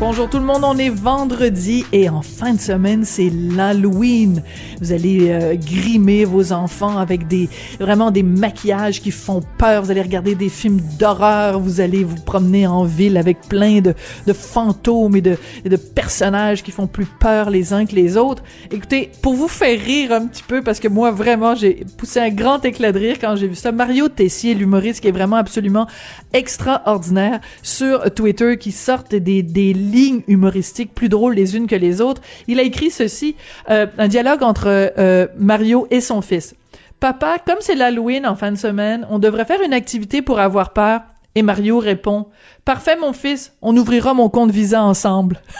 Bonjour tout le monde, on est vendredi et en fin de semaine, c'est l'Halloween. Vous allez euh, grimer vos enfants avec des vraiment des maquillages qui font peur. Vous allez regarder des films d'horreur. Vous allez vous promener en ville avec plein de, de fantômes et de, de personnages qui font plus peur les uns que les autres. Écoutez, pour vous faire rire un petit peu, parce que moi vraiment j'ai poussé un grand éclat de rire quand j'ai vu ça. Mario Tessier, l'humoriste qui est vraiment absolument extraordinaire sur Twitter, qui sortent des, des lignes humoristiques plus drôles les unes que les autres. Il a écrit ceci, euh, un dialogue entre euh, Mario et son fils. Papa, comme c'est l'Halloween en fin de semaine, on devrait faire une activité pour avoir peur. Et Mario répond, Parfait mon fils, on ouvrira mon compte Visa ensemble.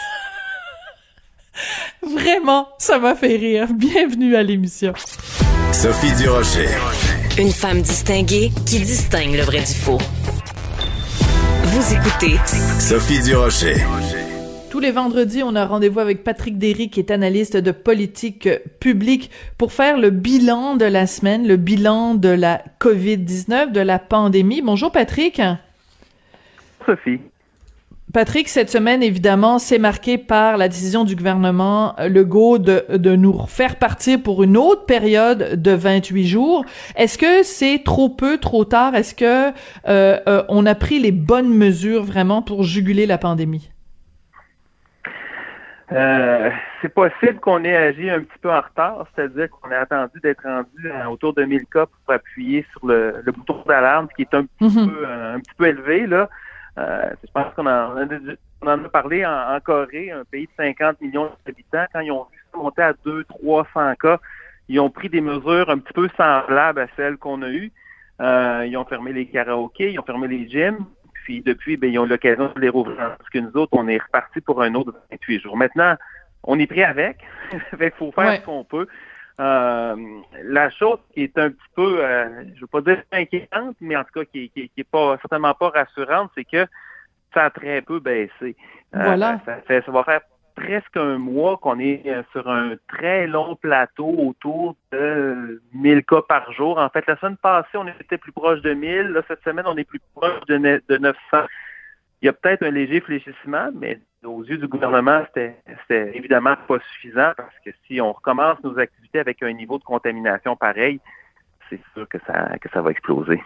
Vraiment, ça m'a fait rire. Bienvenue à l'émission. Sophie Durocher. Une femme distinguée qui distingue le vrai du faux. Vous écoutez Sophie Durocher. Tous les vendredis, on a rendez-vous avec Patrick Derry, qui est analyste de politique publique, pour faire le bilan de la semaine, le bilan de la COVID-19, de la pandémie. Bonjour Patrick. Sophie. Patrick, cette semaine, évidemment, c'est marqué par la décision du gouvernement Legault de, de nous faire partir pour une autre période de 28 jours. Est-ce que c'est trop peu, trop tard? Est-ce que euh, euh, on a pris les bonnes mesures vraiment pour juguler la pandémie? Euh, c'est possible qu'on ait agi un petit peu en retard, c'est-à-dire qu'on a attendu d'être rendu à autour de 1000 cas pour appuyer sur le, le bouton d'alarme, qui est un petit, Mhm. peu, un petit peu élevé. Là. Euh, je pense qu'on en, on en a parlé en, en Corée, un pays de 50 millions d'habitants. Quand ils ont vu ça monter à 200-300 cas, ils ont pris des mesures un petit peu semblables à celles qu'on a eues. Euh, ils ont fermé les karaokés, ils ont fermé les gyms. Puis depuis, ben, ils ont eu l'occasion de les rouvrir. Parce que nous autres, on est reparti pour un autre 28 jours. Maintenant, on est pris avec. Il faut faire Ouais. ce qu'on peut. Euh, la chose qui est un petit peu, euh, je veux pas dire inquiétante, mais en tout cas qui, qui, qui est pas certainement pas rassurante, c'est que ça a très peu baissé. Euh, Voilà. ça, ça va faire presque un mois qu'on est euh, sur un très long plateau autour de 1000 cas par jour. En fait, la semaine passée, on était plus proche de 1000. Là, cette semaine, on est plus proche de, ne- de 900. Il y a peut-être un léger fléchissement, mais aux yeux du gouvernement, c'était évidemment pas suffisant parce que si on recommence nos activités avec un niveau de contamination pareil, c'est sûr que ça, que ça va exploser.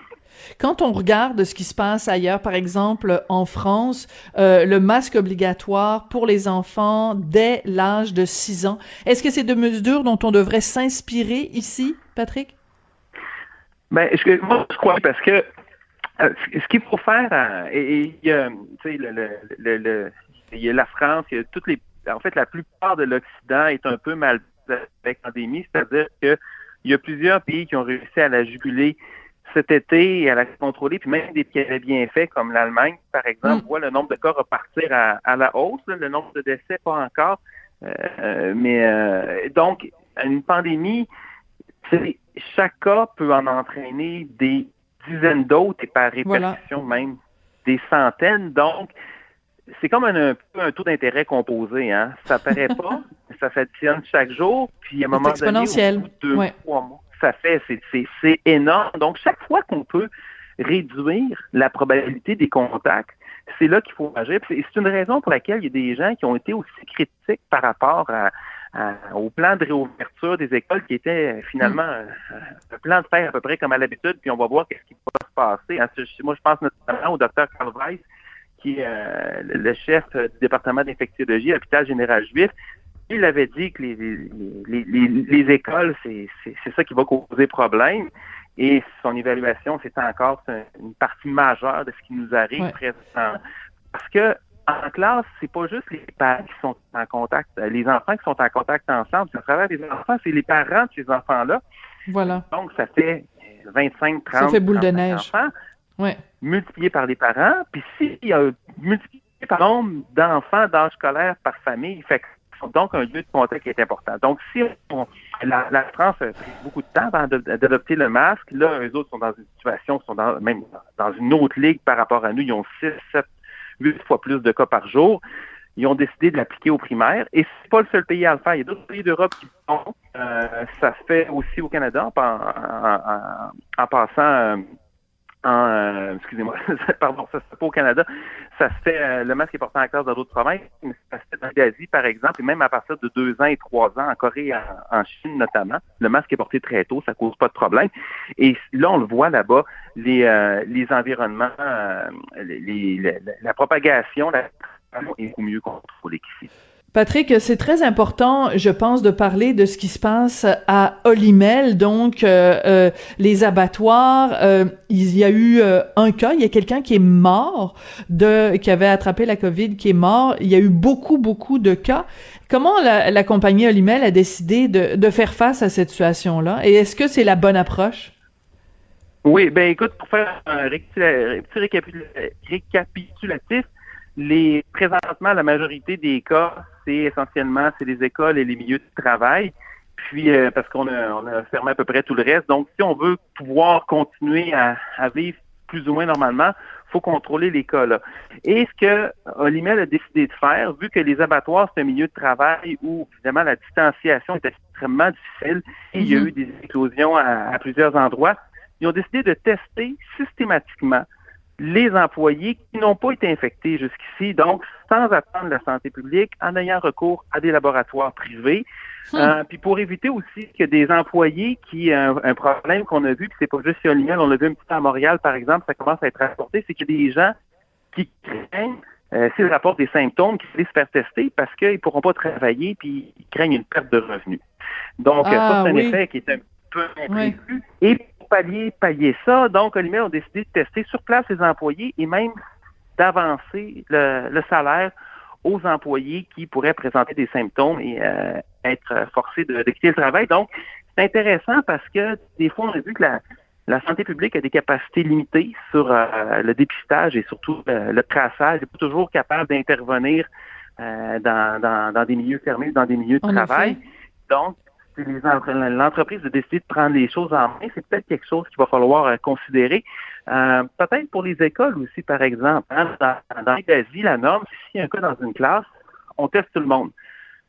Quand on regarde ce qui se passe ailleurs, par exemple en France, euh, le masque obligatoire pour les enfants dès l'âge de 6 ans, est-ce que c'est de mesures dont on devrait s'inspirer ici, Patrick? Ben, moi, je crois parce que euh, ce qu'il faut faire, et, il y a la France, il y a toutes les, en fait, la plupart de l'Occident est un peu mal avec la pandémie, c'est-à-dire que il y a plusieurs pays qui ont réussi à la juguler cet été à la contrôler, puis même des qui avaient bien fait, comme l'Allemagne, par exemple, Mm. voit le nombre de cas repartir à, à la hausse, là, le nombre de décès pas encore, Euh, mais euh, donc une pandémie, chaque cas peut en entraîner des dizaines d'autres et par Voilà. répercussion même des centaines. Donc, c'est comme un, un peu un taux d'intérêt composé. Hein? Ça paraît pas, ça s'additionne chaque jour, puis à un moment donné, au bout de deux, Ouais. trois mois, ça fait, c'est, énorme. Donc, chaque fois qu'on peut réduire la probabilité des contacts, c'est là qu'il faut agir. C'est une raison pour laquelle il y a des gens qui ont été aussi critiques par rapport à, à- au plan de réouverture des écoles qui était euh, finalement un, un plan de faire à peu près comme à l'habitude, puis on va voir qu'est-ce qui va se passer. Hein, Moi, je pense notamment au docteur Carl Weiss, qui est euh, le chef euh, du département d'infectiologie à l'hôpital général juif. Il avait dit que les, les, les, les- les écoles, c'est ça qui va causer problème. et son évaluation, c'est encore une partie majeure de ce qui nous arrive présentement. Parce que en classe, c'est pas juste les parents qui sont en contact, euh, les enfants qui sont en contact ensemble. C'est à travers les enfants, c'est les parents de ces enfants-là. Voilà. Donc, ça fait 25, 30, ça fait boule de neige. enfants ouais. multiplié par les parents. Puis s'il y a multiplié par nombre d'enfants d'âge scolaire par famille, fait que donc un lieu de contact est important. Donc, si la, France a pris beaucoup de temps d'adopter le masque, là, eux autres sont dans une situation, sont dans, même dans une autre ligue par rapport à nous. Ils ont 6, 7, 8 fois plus de cas par jour. Ils ont décidé de l'appliquer aux primaires et c'est pas le seul pays à le faire. Il y a d'autres pays d'Europe qui le font. Euh, ça se fait aussi au Canada en, en passant euh, euh, excusez-moi, pardon, ça se fait pas au Canada. Ça se fait, euh, le masque est porté en classe dans d'autres provinces, mais ça se fait dans l'Asie, par exemple, et même à partir de deux ans et trois ans, en Corée et en, Chine notamment, le masque est porté très tôt, ça cause pas de problème. Et là, on le voit là-bas, les, euh, les environnements, les, la propagation, la est beaucoup mieux contrôlée qu'ici. Patrick, c'est très important, je pense, de parler de ce qui se passe à Olimel, donc euh, euh, les abattoirs. Euh, il y a eu un cas, il y a quelqu'un qui est mort, de qui avait attrapé la COVID, qui est mort. Il y a eu beaucoup, beaucoup de cas. Comment la, compagnie Olimel a décidé de, de faire face à cette situation-là? Et est-ce que c'est la bonne approche? Oui, ben écoute, pour faire un petit récapitulatif, les présentement la majorité des cas c'est essentiellement c'est les écoles et les milieux de travail. Puis euh, parce qu'on a, on a fermé à peu près tout le reste. Donc, si on veut pouvoir continuer à, vivre plus ou moins normalement, faut contrôler les cas là. Et ce que Olimel a décidé de faire, vu que les abattoirs, c'est un milieu de travail où, évidemment, la distanciation est extrêmement difficile et il y a mhm. eu des éclosions à plusieurs endroits, ils ont décidé de tester systématiquement les employés qui n'ont pas été infectés jusqu'ici, donc sans attendre la santé publique, en ayant recours à des laboratoires privés. Hmm. Euh, puis pour éviter aussi que des employés qui un, un problème qu'on a vu, que c'est pas juste sur on l'a vu un petit peu à Montréal, par exemple, ça commence à être rapporté, c'est qu'il y a des gens qui craignent euh, s'ils rapportent des symptômes, qui se faire tester parce qu'ils ne pourront pas travailler puis ils craignent une perte de revenus. Donc, ça, ah c'est un effet qui est un peu imprévu. Et pallier, pallier ça. Donc, Olivier ont décidé de tester sur place les employés et même d'avancer le, salaire aux employés qui pourraient présenter des symptômes et euh, être forcés de, quitter le travail. Donc, c'est intéressant parce que des fois, on a vu que la, santé publique a des capacités limitées sur euh, le dépistage et surtout le, traçage. Elle n'est pas toujours capable d'intervenir euh, dans, des milieux fermés, dans des milieux de travail. Donc, l'entreprise a décidé de prendre les choses en main, c'est peut-être quelque chose qu'il va falloir euh, considérer. Euh, peut-être pour les écoles aussi, par exemple. Hein, dans, dans l'Asie, la norme, s'il y a un cas dans une classe, on teste tout le monde.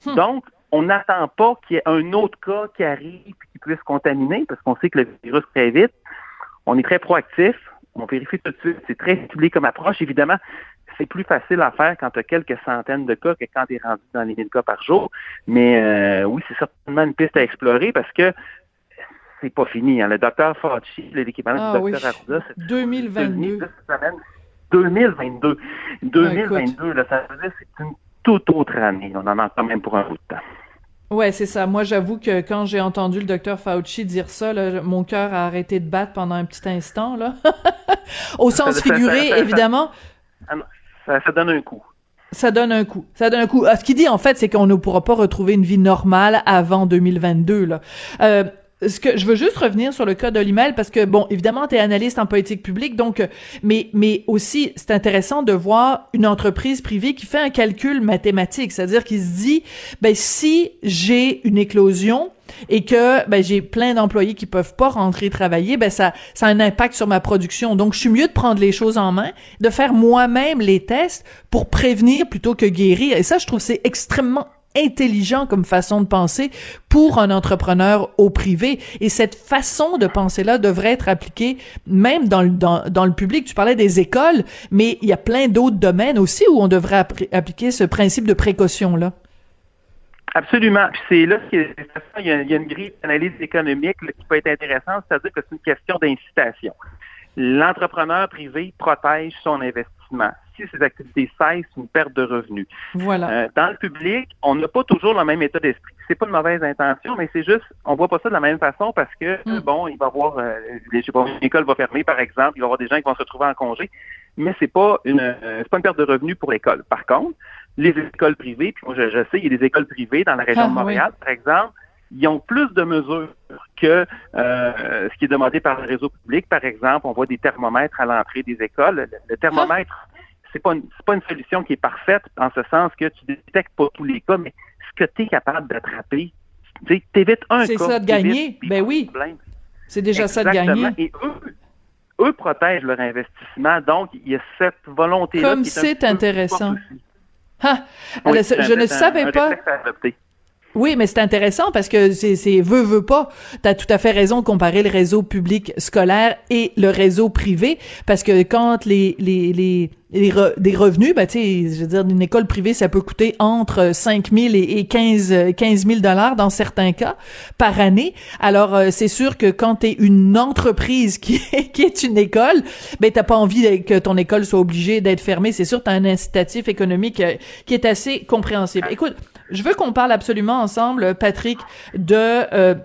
Hmm. Donc, on n'attend pas qu'il y ait un autre cas qui arrive et qui puisse contaminer, parce qu'on sait que le virus très vite. On est très proactif, on vérifie tout de suite. C'est très ciblé comme approche. Évidemment, c'est plus facile à faire quand tu as quelques centaines de cas que quand tu es rendu dans les 1000 cas par jour. Mais euh, oui, c'est certainement une piste à explorer parce que c'est pas fini. Hein. Le docteur Fauci, l'équivalent du ah docteur Arruda, c'est 2022. 2022. 2022, là, ça veut dire que c'est une toute autre année. On en a quand même pour un bout de temps. Ouais, c'est ça. Moi, j'avoue que quand j'ai entendu le docteur Fauci dire ça, là, mon cœur a arrêté de battre pendant un petit instant, là. Au sens figuré, évidemment. Ça, donne un coup. Ça donne un coup. Ça donne un coup. Ah, ce qu'il dit, en fait, c'est qu'on ne pourra pas retrouver une vie normale avant 2022, là. Euh, je veux juste revenir sur le cas d'Olimel parce que bon évidemment tu es analyste en politique publique donc euh, mais mais aussi c'est intéressant de voir une entreprise privée qui fait un calcul mathématique c'est-à-dire qui se dit ben si j'ai une éclosion et que ben, j'ai plein d'employés qui peuvent pas rentrer travailler, ben ça, ça a un impact sur ma production. Donc, je suis mieux de prendre les choses en main, de faire moi-même les tests pour prévenir plutôt que guérir. Et ça, je trouve c'est extrêmement intelligent comme façon de penser pour un entrepreneur au privé. Et cette façon de penser-là devrait être appliquée même dans le, dans, le public. Tu parlais des écoles, mais il y a plein d'autres domaines aussi où on devrait appliquer ce principe de précaution-là. Absolument. Puis c'est là qu'il y, a, une grille d'analyse économique qui peut être intéressante, c'est-à-dire que c'est une question d'incitation. L'entrepreneur privé protège son investissement si ces activités cessent, une perte de revenus. Voilà. Euh, dans le public, on n'a pas toujours le même état d'esprit. C'est pas une mauvaise intention, mais c'est juste, on voit pas ça de la même façon parce que, Mm. bon, il va y avoir, euh, je sais pas, une école va fermer, par exemple, il va y avoir des gens qui vont se retrouver en congé, mais c'est pas une, euh, c'est pas une perte de revenus pour l'école. Par contre, les écoles privées, puis moi, je, je sais, il y a des écoles privées dans la région Ah, de Montréal, par exemple, ils ont plus de mesures que euh, ce qui est demandé par le réseau public. Par exemple, on voit des thermomètres à l'entrée des écoles. Le, le thermomètre, c'est pas une, c'est pas une solution qui est parfaite en ce sens que tu détectes pas tous les cas, mais ce que tu es capable d'attraper, tu évites un C'est cas. ça de gagner. Ben oui. C'est déjà ça de gagner. Et eux, eux protègent leur investissement. Donc, il y a cette volonté-là. Comme qui est un c'est intéressant. Ah, Oui, alors, c'est je ne savais un pas. Oui, mais c'est intéressant parce que c'est veut veut pas. Tu as tout à fait raison de comparer le réseau public scolaire et le réseau privé parce que quand les les les, des revenus, ben tu je veux dire une école privée ça peut coûter entre 5 000 et, et 15 15 000 dollars dans certains cas par année. Alors euh, c'est sûr que quand tu es une entreprise qui est, qui est une école, ben t'as pas envie que ton école soit obligée d'être fermée. C'est sûr, tu as un incitatif économique euh, qui est assez compréhensible. Écoute, je veux qu'on parle absolument ensemble, Patrick, de euh,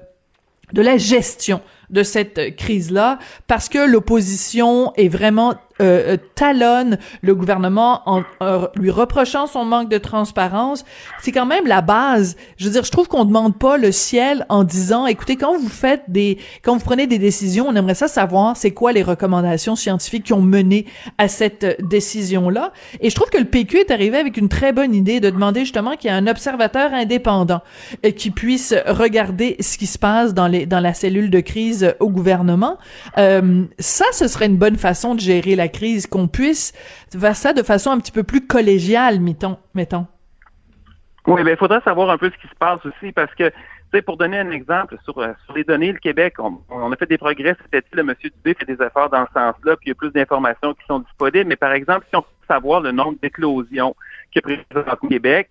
de la gestion de cette crise-là, parce que l'opposition est vraiment euh, euh, talonne le gouvernement en lui reprochant son manque de transparence. C'est quand même la base. Je veux dire, je trouve qu'on demande pas le ciel en disant, écoutez, quand vous faites des, quand vous prenez des décisions, on aimerait ça savoir c'est quoi les recommandations scientifiques qui ont mené à cette euh, décision-là. Et je trouve que le PQ est arrivé avec une très bonne idée de demander justement qu'il y ait un observateur indépendant euh, qui puisse regarder ce qui se passe dans les dans la cellule de crise au gouvernement. Euh, ça, ce serait une bonne façon de gérer la crise, qu'on puisse faire ça de façon un petit peu plus collégiale, mettons. mettons. Oui, ben il faudrait savoir un peu ce qui se passe aussi parce que, tu sais, pour donner un exemple, sur, euh, les données, le Québec, on, a fait des progrès été, le monsieur Dubé fait des efforts dans ce sens-là, puis il y a plus d'informations qui sont disponibles. Mais par exemple, si on veut savoir le nombre d'éclosions a présentement au Québec,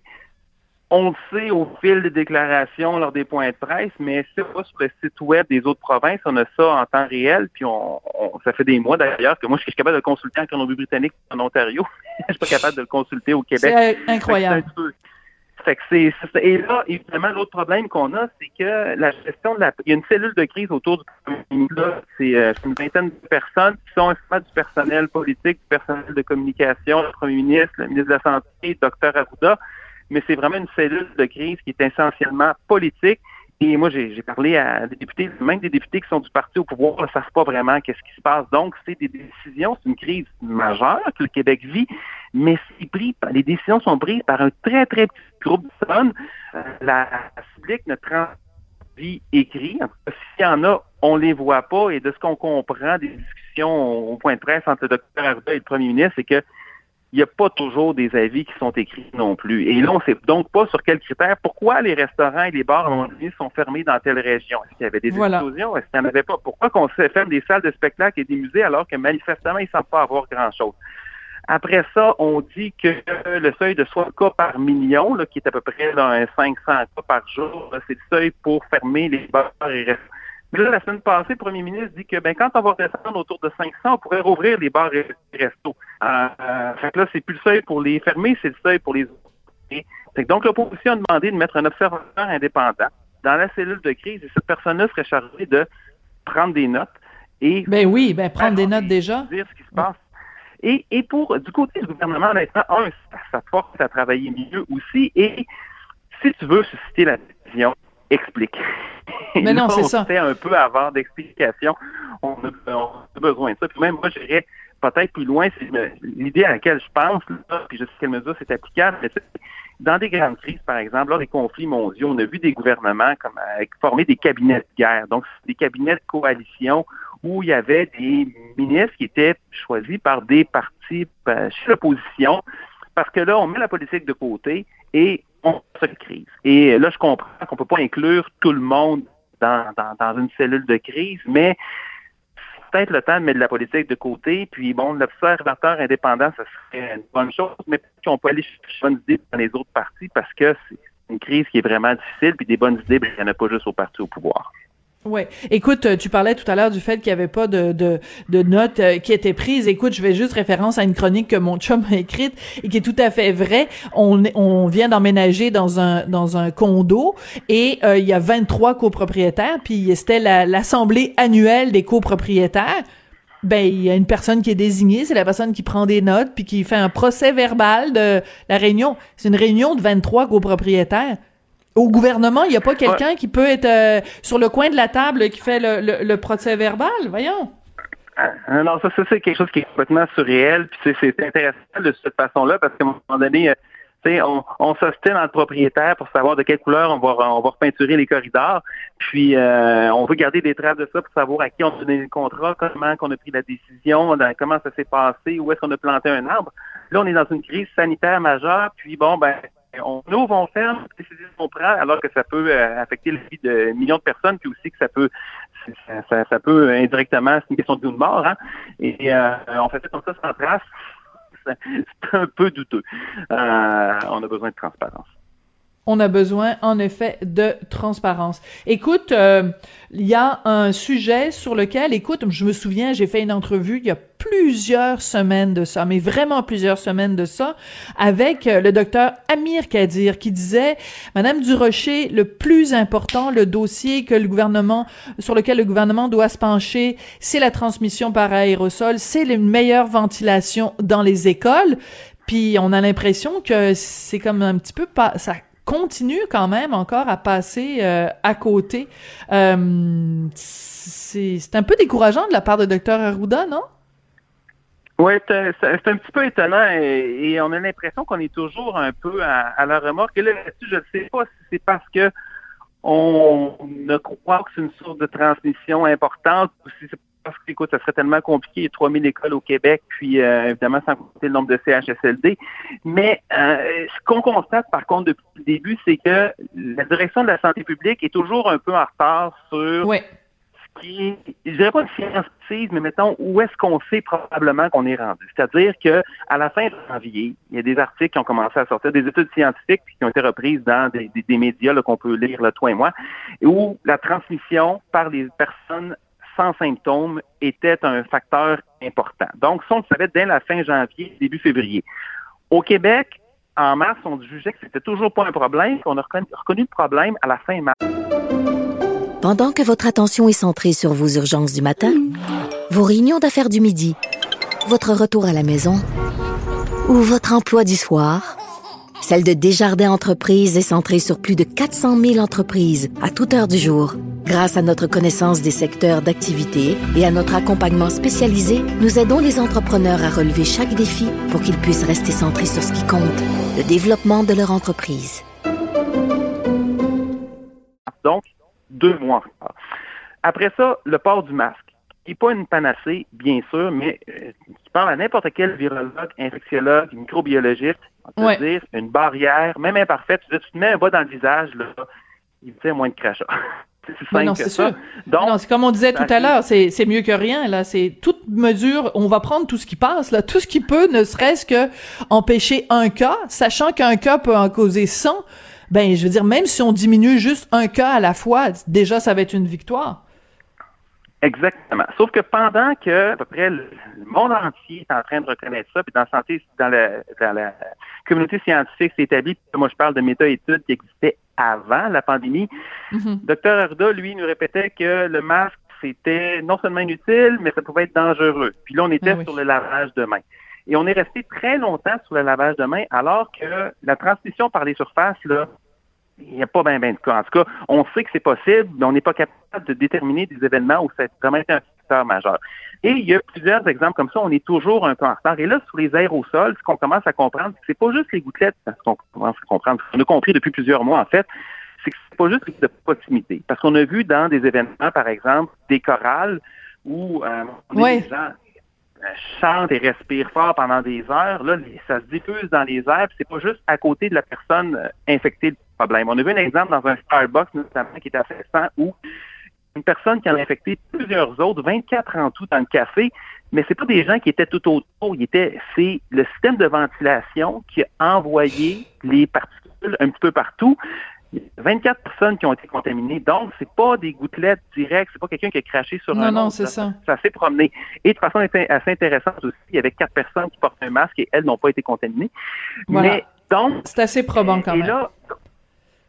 on le sait au fil des déclarations lors des points de presse, mais c'est pas sur le site web des autres provinces, on a ça en temps réel, puis on, on- ça fait des mois d'ailleurs que moi je suis capable de le consulter en Colombie-Britannique en Ontario. je suis pas capable de le consulter au Québec. C'est euh, incroyable. Fait que c'est, et là, évidemment, l'autre problème qu'on a, c'est que la gestion de la, il y a une cellule de crise autour du premier ministre. Là, C'est euh, une vingtaine de personnes qui sont du personnel politique, du personnel de communication, le premier ministre, le ministre de la Santé, le docteur Arruda. Mais c'est vraiment une cellule de crise qui est essentiellement politique. Et moi, j'ai parlé à des députés, même des députés qui sont du parti au pouvoir, ne savent pas vraiment qu'est-ce qui se passe. Donc, c'est des décisions, c'est une crise majeure que le Québec vit, mais pris, les décisions sont prises par un très, très petit groupe de personnes. Euh, la public ne transvit écrit. S'il y en a, on les voit pas. Et de ce qu'on comprend des discussions au point de presse entre le docteur Arruda et le premier ministre, c'est que il n'y a pas toujours des avis qui sont écrits non plus. Et là, on ne sait donc pas sur quels critères, pourquoi les restaurants et les bars sont fermés dans telle région. Est-ce qu'il y avait des Voilà. explosions? Est-ce qu'il n'y en avait pas? Pourquoi qu'on ferme des salles de spectacle et des musées alors que manifestement, ils ne semblent pas avoir grand-chose? Après ça, on dit que le seuil de 60 cas par million, là, qui est à peu près là, un 500 cas par jour, c'est le seuil pour fermer les bars et restaurants. Mais là, la semaine passée, le premier ministre dit que ben, quand on va descendre autour de 500, on pourrait rouvrir les bars et les restos. Euh, euh, fait que là, c'est plus le seuil pour les fermer, c'est le seuil pour les ouvrir. Donc, l'opposition a demandé de mettre un observateur indépendant dans la cellule de crise et cette personne-là serait chargée de prendre des notes et Ben oui, ben prendre des notes déjà. dire ce qui se passe. Et, et pour du côté du gouvernement, honnêtement, un, ça, ça force à travailler mieux aussi. Et si tu veux susciter la décision, explique. Mais non, c'est on ça. un peu avant d'explication. On a, on a besoin de ça. Puis même moi, j'irais peut-être plus loin. Me- l'idée à laquelle je pense, là, puis je sais quelle mesure c'est applicable. Mais dans des grandes crises, par exemple, lors des conflits mondiaux, on a vu des gouvernements comme euh, former des cabinets de guerre. Donc, c'est des cabinets de coalition où il y avait des ministres qui étaient choisis par des partis euh, chez l'opposition, parce que là, on met la politique de côté et on se crise. Et là, je comprends qu'on peut pas inclure tout le monde dans, dans, une cellule de crise, mais c'est peut-être le temps de mettre la politique de côté, puis bon, l'observateur indépendant, ça serait une bonne chose, mais qu'on peut aller chercher des bonnes idées dans les autres partis parce que c'est une crise qui est vraiment difficile, puis des bonnes idées, ben, il n'y en a pas juste au parti au pouvoir. Ouais. Écoute, euh, tu parlais tout à l'heure du fait qu'il n'y avait pas de, de, de notes euh, qui étaient prises. Écoute, je vais juste référence à une chronique que mon chum a écrite et qui est tout à fait vraie. On, on vient d'emménager dans un dans un condo et euh, il y a 23 copropriétaires, puis c'était l'assemblée annuelle des copropriétaires. Ben, il y a une personne qui est désignée, c'est la personne qui prend des notes puis qui fait un procès verbal de la réunion. C'est une réunion de 23 copropriétaires au gouvernement, il n'y a pas quelqu'un qui peut être euh, sur le coin de la table qui fait le, le, procès verbal, voyons. Ah, non, ça, ça c'est quelque chose qui est complètement surréel, puis c'est intéressant de cette façon-là, parce qu'à un moment donné, euh, on, on s'ostine entre propriétaires pour savoir de quelle couleur on va, on va repeinturer les corridors. Puis euh, on veut garder des traces de ça pour savoir à qui on a donné le contrat, comment qu'on a pris la décision, comment ça s'est passé, où est-ce qu'on a planté un arbre. Là, on est dans une crise sanitaire majeure, puis bon, ben on ouvre, on ferme, décision qu'on prend, alors que ça peut euh, affecter la vie de millions de personnes, puis aussi que ça peut ça, peut indirectement, c'est une question de vie de mort, hein? Et euh, on fait ça comme ça sans trace. C'est un peu douteux. Euh, on a besoin de transparence on a besoin en effet de transparence. Écoute, euh, il y a un sujet sur lequel, écoute, je me souviens, j'ai fait une entrevue il y a plusieurs semaines de ça, mais vraiment plusieurs semaines de ça, avec euh, le docteur Amir Kadir qui disait, Madame Durocher, le plus important, le dossier que le gouvernement, sur lequel le gouvernement doit se pencher, c'est la transmission par aérosol, c'est une meilleure ventilation dans les écoles. Puis on a l'impression que c'est comme un petit peu pas ça continue quand même encore à passer euh, à côté. Euh, c'est un peu décourageant de la part de Dr Arruda, non? Oui, c'est un petit peu étonnant et, on a l'impression qu'on est toujours un peu à, la remorque. Et là, je ne sais pas si c'est parce que on ne croit que c'est une source de transmission importante ou si c'est parce que, écoute, ça serait tellement compliqué, 3000 écoles au Québec, puis euh, évidemment sans compter le nombre de CHSLD. Mais euh, ce qu'on constate, par contre, depuis le début, c'est que la direction de la santé publique est toujours un peu en retard sur ce qui je dirais pas une science précise, mais mettons, où est-ce qu'on sait probablement qu'on est rendu. C'est-à-dire que à la fin de janvier, il y a des articles qui ont commencé à sortir, des études scientifiques qui ont été reprises dans des, des, médias qu'on peut lire, là, toi et moi, où la transmission par les personnes sans symptômes était un facteur important. Donc, ça, on le savait dès la fin janvier, début février. Au Québec, en mars, on jugeait que c'était toujours pas un problème, qu'on a reconnu le problème à la fin mars. Pendant que votre attention est centrée sur vos urgences du matin, vos réunions d'affaires du midi, votre retour à la maison ou votre emploi du soir, celle de Desjardins Entreprises est centrée sur plus de 400 000 entreprises à toute heure du jour. Grâce à notre connaissance des secteurs d'activité et à notre accompagnement spécialisé, nous aidons les entrepreneurs à relever chaque défi pour qu'ils puissent rester centrés sur ce qui compte, le développement de leur entreprise. Donc, deux mois. Après ça, le port du masque qui n'est pas une panacée, bien sûr, mais euh, tu parles à n'importe quel virologue, infectiologue, microbiologiste, on te dire une barrière, même imparfaite, tu, te mets un bas dans le visage, là, il fait moins de crachats. c'est non, c'est sûr. non, c'est comme on disait tout à l'heure, c'est, c'est mieux que rien, là. C'est toute mesure, on va prendre tout ce qui passe, là, tout ce qui peut, ne serait-ce que empêcher un cas, sachant qu'un cas peut en causer 100. Ben, je veux dire, même si on diminue juste un cas à la fois, déjà, ça va être une victoire. Exactement. Sauf que pendant que à peu près le monde entier est en train de reconnaître ça, puis dans la santé, dans la, dans la communauté scientifique, c'est établi, moi je parle de méta-études qui existaient avant la pandémie. Mm-hmm. Docteur Arda, lui, nous répétait que le masque, c'était non seulement inutile, mais ça pouvait être dangereux. Puis là, on était ah sur le lavage de mains. Et on est resté très longtemps sur le lavage de mains, alors que la transmission par les surfaces, là, il n'y a pas bien ben de cas. En tout cas, on sait que c'est possible, mais on n'est pas capable de déterminer des événements où ça a vraiment été un facteur majeur. Et il y a plusieurs exemples comme ça, on est toujours un peu en retard. Et là, sur les aérosols, ce qu'on commence à comprendre, c'est pas juste les gouttelettes, ce qu'on commence à comprendre, ce qu'on a compris depuis plusieurs mois, en fait, c'est que c'est pas juste de proximité. Parce qu'on a vu dans des événements, par exemple, des chorales où euh, les gens chantent et respirent fort pendant des heures, là, ça se diffuse dans les airs, c'est pas juste à côté de la personne euh, on a vu un exemple dans un Starbucks, notamment, qui était assez récent, où une personne qui en a infecté plusieurs autres, 24 en tout dans le café, mais c'est pas des gens qui étaient tout autour, il était, c'est le système de ventilation qui a envoyé les particules un petit peu partout. il y a 24 personnes qui ont été contaminées. Donc, c'est pas des gouttelettes directes, c'est pas quelqu'un qui a craché sur Non, un non, autre. c'est ça. Ça s'est promené. Et de façon assez assez intéressante aussi, il y avait quatre personnes qui portent un masque et elles n'ont pas été contaminées. Voilà. Mais donc, C'est assez probant quand et même. là,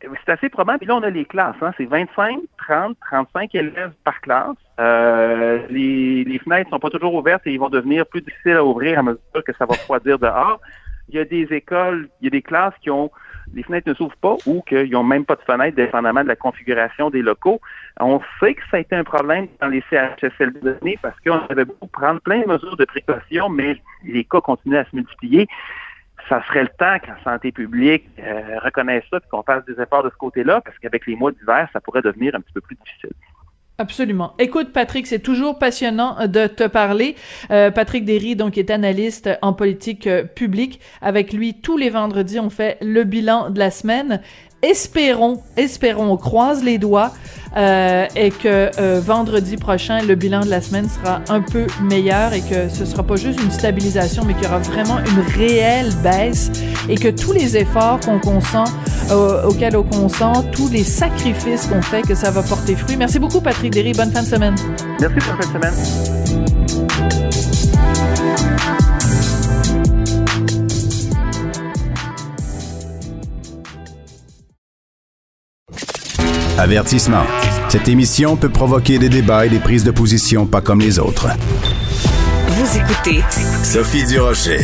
c'est assez probant. Puis là, on a les classes. Hein. C'est 25, 30, 35 élèves par classe. Euh, les, les fenêtres sont pas toujours ouvertes et ils vont devenir plus difficiles à ouvrir à mesure que ça va refroidir dehors. Il y a des écoles, il y a des classes qui ont les fenêtres ne s'ouvrent pas ou qu'ils n'ont même pas de fenêtres, dépendamment de la configuration des locaux. On sait que ça a été un problème dans les CHSLD données parce qu'on avait beau prendre plein de mesures de précaution, mais les cas continuent à se multiplier ça serait le temps qu'en santé publique euh, reconnaisse ça et qu'on fasse des efforts de ce côté-là, parce qu'avec les mois d'hiver, ça pourrait devenir un petit peu plus difficile. Absolument. Écoute, Patrick, c'est toujours passionnant de te parler. Euh, Patrick Derry, donc, est analyste en politique euh, publique. Avec lui, tous les vendredis, on fait le bilan de la semaine. Espérons, espérons, on croise les doigts euh, et que euh, vendredi prochain, le bilan de la semaine sera un peu meilleur et que ce sera pas juste une stabilisation, mais qu'il y aura vraiment une réelle baisse et que tous les efforts qu'on consent, euh, auxquels on consent, tous les sacrifices qu'on fait, que ça va porter fruit. Merci beaucoup, Patrick Derry. Bonne fin de semaine. Merci pour cette semaine. Avertissement. Cette émission peut provoquer des débats et des prises de position pas comme les autres. Vous écoutez Sophie Durocher.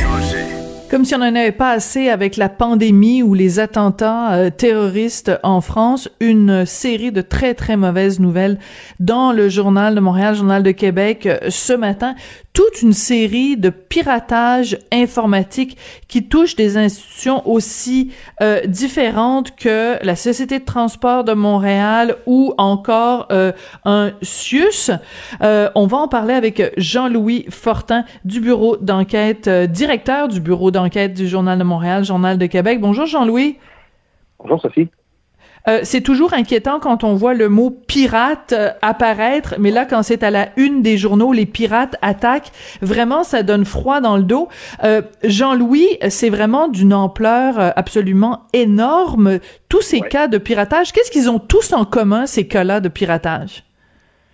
Comme si on n'en avait pas assez avec la pandémie ou les attentats euh, terroristes en France, une série de très très mauvaises nouvelles dans le journal de Montréal, journal de Québec euh, ce matin. Toute une série de piratages informatiques qui touchent des institutions aussi euh, différentes que la Société de transport de Montréal ou encore euh, un CIUS. Euh, on va en parler avec Jean-Louis Fortin du bureau d'enquête, euh, directeur du bureau d'enquête du Journal de Montréal, Journal de Québec. Bonjour Jean-Louis. Bonjour Sophie. Euh, c'est toujours inquiétant quand on voit le mot pirate euh, apparaître, mais là, quand c'est à la une des journaux, les pirates attaquent, vraiment, ça donne froid dans le dos. Euh, Jean-Louis, c'est vraiment d'une ampleur absolument énorme. Tous ces Ouais. cas de piratage, qu'est-ce qu'ils ont tous en commun, ces cas-là de piratage?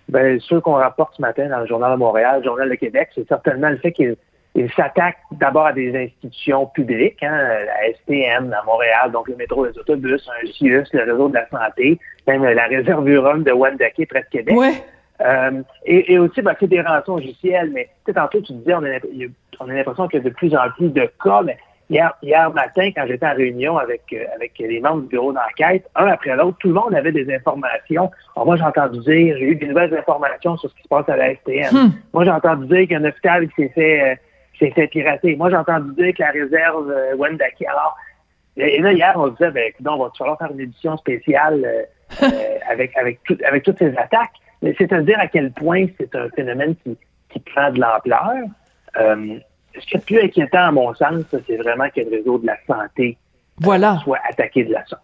Ben, ceux qu'on rapporte ce matin dans le Journal de Montréal, le Journal de Québec, c'est certainement le fait qu'ils ils s'attaquent d'abord à des institutions publiques, hein, la STM à Montréal, donc le métro, les autobus, un CIUS, le réseau de la santé, même la réserve Urum de Wendake près de Québec. Ouais. Euh, et, et aussi, ben, c'est des rançons logicielles, mais tantôt, tu disais, on a, il a- on a l'impression qu'il y a de plus en plus de cas, mais hier, hier matin, quand j'étais en réunion avec, euh, avec les membres du bureau d'enquête, un après l'autre, tout le monde avait des informations. Alors, moi, j'ai entendu dire, j'ai eu des nouvelles informations sur ce qui se passe à la STM. Hmm. Moi, j'ai entendu dire qu'il y a un hôpital qui s'est fait, euh, qui s'est fait pirater. Moi, j'ai entendu dire que la réserve euh, Wendake. Alors, et là, hier, on disait, ben, écoute, on va falloir faire une édition spéciale euh, euh, avec, avec, tout- avec toutes ces attaques. Mais c'est-à-dire à quel point c'est un phénomène qui, qui prend de l'ampleur. Euh, ce qui est plus inquiétant, à mon sens, c'est vraiment que le réseau de la santé Voilà. soit attaqué de la sorte.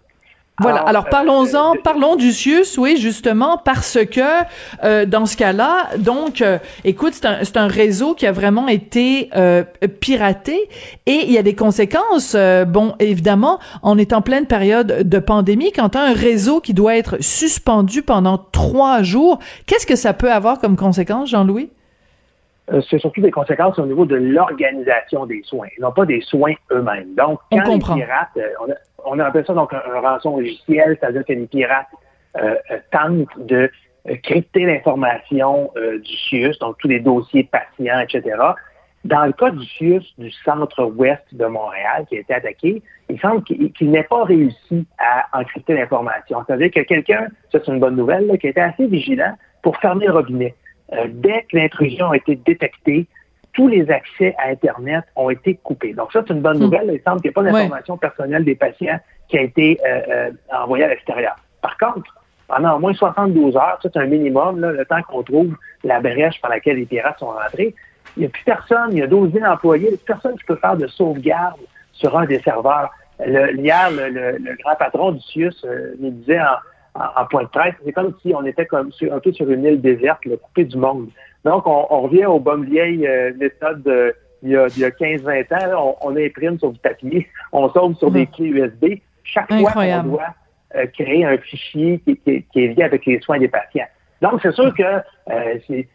Voilà. Alors, euh, parlons-en, parlons du CIUS, oui, justement, parce que euh, dans ce cas-là, donc, euh, écoute, c'est un, c'est un réseau qui a vraiment été euh, piraté et il y a des conséquences. euh, bon, évidemment, on est en pleine période de pandémie. Quand as un réseau qui doit être suspendu pendant trois jours, qu'est-ce que ça peut avoir comme conséquence, Jean-Louis? Euh, c'est surtout des conséquences au niveau de l'organisation des soins, non pas des soins eux-mêmes. Donc, On quand les comprend. pirates, euh, on, a, on appelle ça donc un, rançon logiciel, c'est-à-dire que les pirates euh, euh, tentent de euh, crypter l'information euh, du CIUS, donc tous les dossiers patients, etc. Dans le cas du CIUS du centre-ouest de Montréal qui a été attaqué, il semble qu'il qu'il n'ait pas réussi à encrypter l'information. C'est-à-dire que quelqu'un, ça c'est une bonne nouvelle, là, qui a été assez vigilant pour fermer le robinet. Euh, dès que l'intrusion a été détectée, tous les accès à Internet ont été coupés. Donc ça, c'est une bonne Hmm. nouvelle. Il semble qu'il n'y ait pas d'information personnelle des patients qui a été euh, euh, envoyée à l'extérieur. Par contre, pendant au moins 72 heures, ça c'est un minimum, là, le temps qu'on trouve la brèche par laquelle les pirates sont rentrés, il n'y a plus personne, il y a 12 000 employés, il n'y a plus personne qui peut faire de sauvegarde sur un des serveurs. Le, hier, le, le- le grand patron du CIUS euh, nous disait en, en, en point de presse, c'est comme si on était comme sur, un peu sur une île déserte, là, coupé du monde. Donc, on, on revient aux bonnes vieilles euh, méthodes de- il y a, a 15-20 ans. là, on, on imprime sur du papier, on sauve sur des clés USB. Chaque fois qu'on doit euh, créer un fichier qui, qui, qui, est lié avec les soins des patients. Donc, c'est sûr que euh, c'est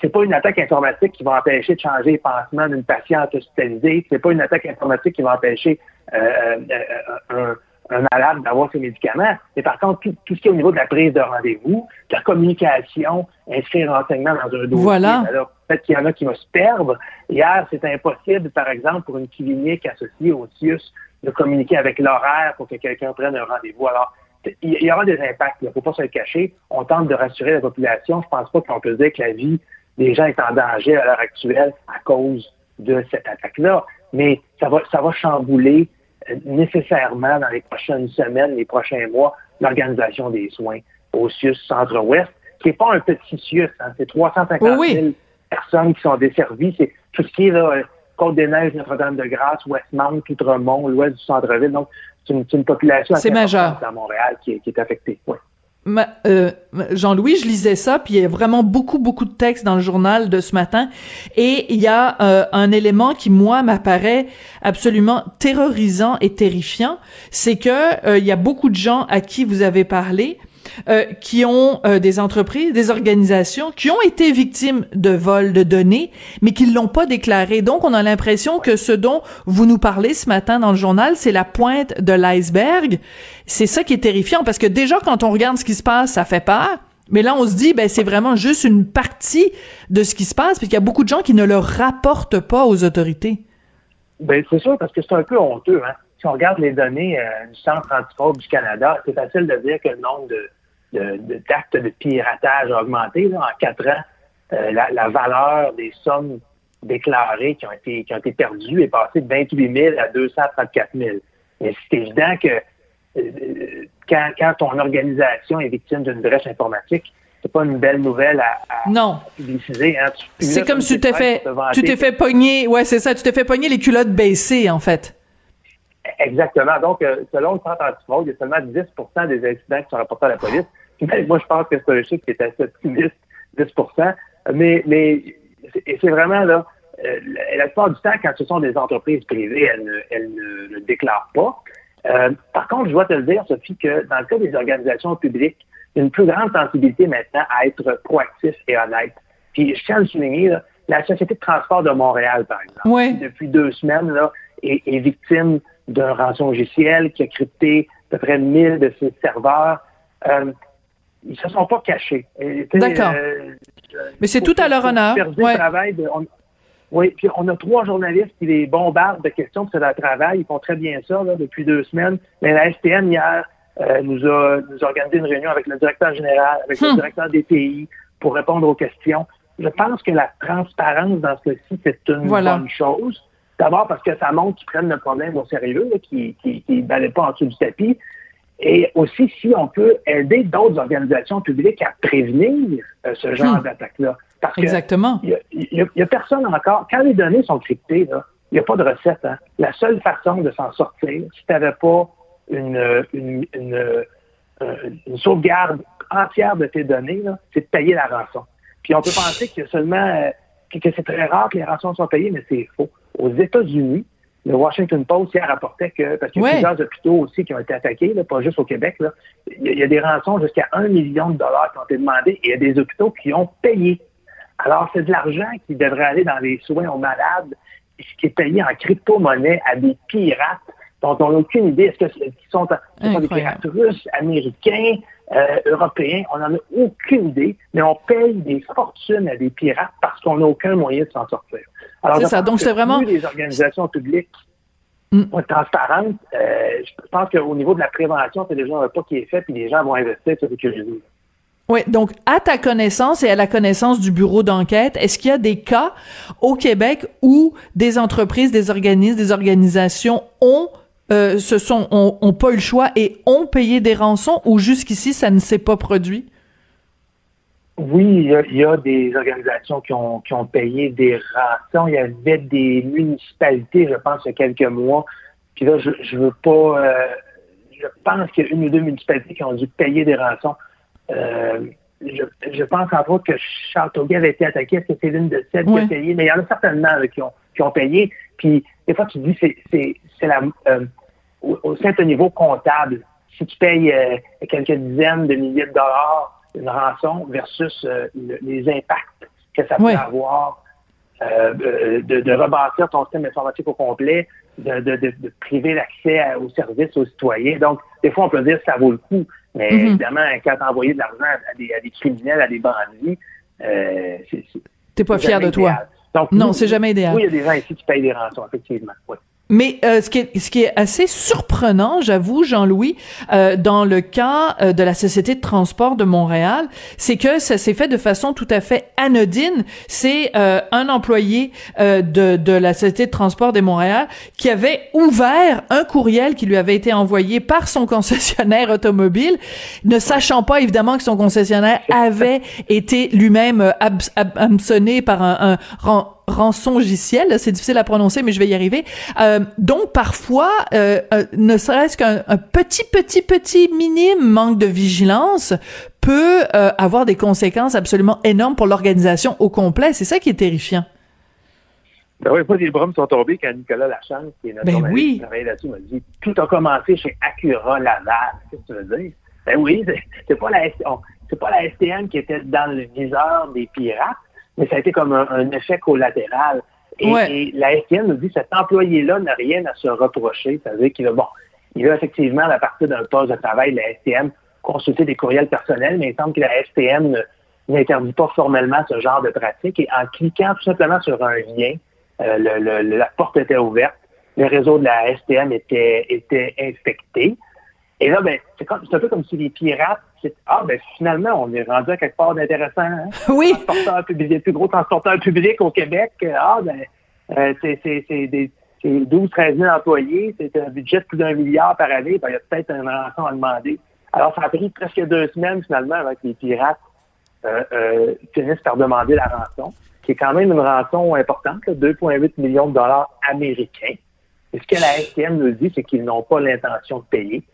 c'est pas une attaque informatique qui va empêcher de changer les pansements d'une patiente hospitalisée. C'est pas une attaque informatique qui va empêcher euh, un, un malade d'avoir ses médicaments. Mais par contre, tout, tout, ce qui est au niveau de la prise de rendez-vous, de la communication, inscrire renseignement dans un dossier. Voilà. Alors, peut-être qu'il y en a qui vont se perdre. Hier, c'était impossible, par exemple, pour une clinique associée au CIUS de communiquer avec l'horaire pour que quelqu'un prenne un rendez-vous. Alors, il y aura des impacts. Il ne faut pas se le cacher. On tente de rassurer la population. Je pense pas qu'on peut dire que la vie des gens est en danger à l'heure actuelle à cause de cette attaque-là. Mais ça va, ça va chambouler nécessairement dans les prochaines semaines, les prochains mois, l'organisation des soins au CIUS Centre-Ouest, qui n'est pas un petit CIUS. Hein. C'est 350 000 oui. personnes qui sont desservies. C'est tout ce qui est là, Côte-des-Neiges, Notre-Dame-de-Grâce, Westmount, Outremont, l'ouest du centre-ville. Donc, c'est une, une, population assez majeur à Montréal qui est, qui est affectée. Oui. Euh, Jean-Louis, je lisais ça, puis il y a vraiment beaucoup, beaucoup de textes dans le journal de ce matin, et il y a euh, un élément qui, moi, m'apparaît absolument terrorisant et terrifiant, c'est que euh, il y a beaucoup de gens à qui vous avez parlé, euh, qui ont euh, des entreprises, des organisations qui ont été victimes de vols de données, mais qui l'ont pas déclaré. Donc, on a l'impression que ce dont vous nous parlez ce matin dans le journal, c'est la pointe de l'iceberg. C'est ça qui est terrifiant, parce que déjà, quand on regarde ce qui se passe, ça fait peur. Mais là, on se dit, ben, c'est vraiment juste une partie de ce qui se passe, puisqu'il y a beaucoup de gens qui ne le rapportent pas aux autorités. Ben, c'est sûr, parce que c'est un peu honteux, hein. Si on regarde les données euh, du Centre antifraude du Canada, c'est facile de dire que le nombre de, d'actes de, de, piratage a augmenté là, en quatre ans. Euh, la, la, valeur des sommes déclarées qui ont été qui ont été perdues est passée de 28 000 à 234 000. Mais c'est évident que euh, quand, quand ton organisation est victime d'une brèche informatique, c'est pas une belle nouvelle à, à non. publiciser. Hein. C'est comme si tu t'es fait, tu t'es fait pogner, ouais, c'est ça, tu t'es fait pogner les culottes baissées, en fait. Exactement. Donc, euh, selon le Centre antifraude, il y a seulement 10 des incidents qui sont rapportés à la police. Moi, je pense que c'est un chiffre qui est assez optimiste, 10 Mais, mais c'est vraiment là, euh, la plupart du temps, quand ce sont des entreprises privées, elles ne, elles ne le déclarent pas. Euh, par contre, je dois te le dire, Sophie, que dans le cas des organisations publiques, il y a une plus grande sensibilité maintenant à être proactif et honnête. Puis, je tiens à le souligner, là, la Société de transport de Montréal, par exemple, oui. depuis deux semaines, là, est, est victime d'un rançon logiciel qui a crypté à peu près 1000 de ses serveurs. Euh, ils se sont pas cachés. D'accord. Euh, Mais c'est tout à leur honneur. Ouais. Travail de, on, oui, puis on a trois journalistes qui les bombardent de questions sur leur travail. Ils font très bien ça là, depuis deux semaines. Mais la STM, hier, euh, nous, a, nous a organisé une réunion avec le directeur général, avec le directeur des pays pour répondre aux questions. Je pense que la transparence dans ce cas-ci, c'est une voilà. bonne chose. D'abord parce que ça montre qu'ils prennent le problème au sérieux, qu'ils ne balaient pas en dessous du tapis. Et aussi, si on peut aider d'autres organisations publiques à prévenir euh, ce genre Hmm. d'attaque-là. Parce Exactement. Il n'y a, y a, personne encore. Quand les données sont cryptées, il n'y a pas de recette. Hein. La seule façon de s'en sortir, si tu n'avais pas une, une, une, une, sauvegarde entière de tes données, c'est de payer la rançon. Puis on peut penser a seulement euh, que c'est très rare que les rançons soient payées, mais c'est faux. Aux États-Unis, le Washington Post hier rapportait que, parce qu'il y a Ouais. plusieurs hôpitaux aussi qui ont été attaqués, là, pas juste au Québec, là, il, y a, des rançons jusqu'à un million de dollars qui ont été demandés et il y a des hôpitaux qui ont payé. Alors, c'est de l'argent qui devrait aller dans les soins aux malades, ce qui est payé en crypto-monnaie à des pirates dont on n'a aucune idée. Est-ce que ce sont, ce sont des pirates russes, américains, euh, européens? On n'en a aucune idée, mais on paye des fortunes à des pirates parce qu'on n'a aucun moyen de s'en sortir. Alors, C'est ça. Donc, c'est vraiment- les organisations publiques Mm. être transparentes. Euh, je pense qu'au niveau de la prévention, c'est déjà un pas qui est fait, puis les gens vont investir sur sécuriser. Oui, donc à ta connaissance et à la connaissance du bureau d'enquête, est-ce qu'il y a des cas au Québec où des entreprises, des organismes, des organisations ont euh, se sont ont, ont pas eu le choix et ont payé des rançons ou jusqu'ici ça ne s'est pas produit? Oui, il y, a, il y, a, des organisations qui ont, qui ont payé des rançons. Il y avait des municipalités, je pense, il y a quelques mois. Puis là, je, je veux pas. Euh, je pense qu'il y a une ou deux municipalités qui ont dû payer des rançons. Euh, je, je, pense entre autres que Châteauguay avait été attaqué. Est-ce que c'est l'une de celles oui. qui a payé? Mais il y en a certainement là, qui, ont, qui ont payé. Puis des fois, tu dis c'est c'est la euh, au, au simple niveau comptable si tu payes euh, quelques dizaines de milliers de dollars une rançon versus euh, le- les impacts que ça peut avoir euh, de, de rebâtir ton système informatique au complet, de, de, de, de priver l'accès aux services aux citoyens. Donc, des fois, on peut dire que ça vaut le coup, mais Mhm. évidemment, quand tu envoyé de l'argent à des, à des criminels, à des bandits, euh, c'est c'est- T'es pas fier de toi. Donc, Non, c'est jamais idéal. Oui, il y a des gens ici qui payent des rançons, effectivement. Oui. Mais euh, ce, qui est, ce qui est assez surprenant, j'avoue, Jean-Louis, euh, dans le cas euh, de la Société de transport de Montréal, c'est que ça s'est fait de façon tout à fait anodine. C'est euh, un employé euh, de, de la Société de transport de Montréal qui avait ouvert un courriel qui lui avait été envoyé par son concessionnaire automobile, ne sachant pas évidemment que son concessionnaire avait été lui-même euh, hameçonné par un, un ran- rançongiciel, c'est difficile à prononcer, mais je vais y arriver. Euh, donc parfois, euh, euh, ne serait-ce qu'un un petit, petit, petit minime manque de vigilance peut avoir des conséquences absolument énormes pour l'organisation au complet. C'est ça qui est terrifiant. Ben oui, moi, les brumes sont tombés quand Nicolas Lachance, qui est notre Ben journaliste oui. qui travaille là-dessus, m'a dit Tout a commencé chez Acura Laval. Qu'est-ce que tu veux dire? Ben oui, c'est- pas la S- on- c'est pas la STM qui était dans le viseur des pirates, mais ça a été comme un, un effet collatéral. Et, Ouais. et la STM nous dit cet employé-là n'a rien à se reprocher. C'est-à-dire qu'il a, bon, il a effectivement, à partir d'un poste de travail, la STM consulté des courriels personnels, mais il semble que la STM n'interdit pas formellement ce genre de pratique. Et en cliquant tout simplement sur un lien, euh, le- le- la porte était ouverte, le réseau de la STM était, était infecté. Et là, ben, c'est comme- c'est un peu comme si les pirates, ah, ben, finalement, on est rendu à quelque part d'intéressant. Hein? Oui. Transporteur public, le plus gros transporteur public au Québec. Ah, ben, euh, c'est, c'est, c'est des c'est 12, 13 000 employés, c'est un budget de plus d'un milliard par année, ben, il y a peut-être un rançon à demander. Alors, ça a pris presque deux semaines, finalement, avec les pirates euh, euh, finissent par demander la rançon, qui est quand même une rançon importante, là, 2,8 millions de dollars américains. Et ce que la STM nous dit, c'est qu'ils n'ont pas l'intention de payer.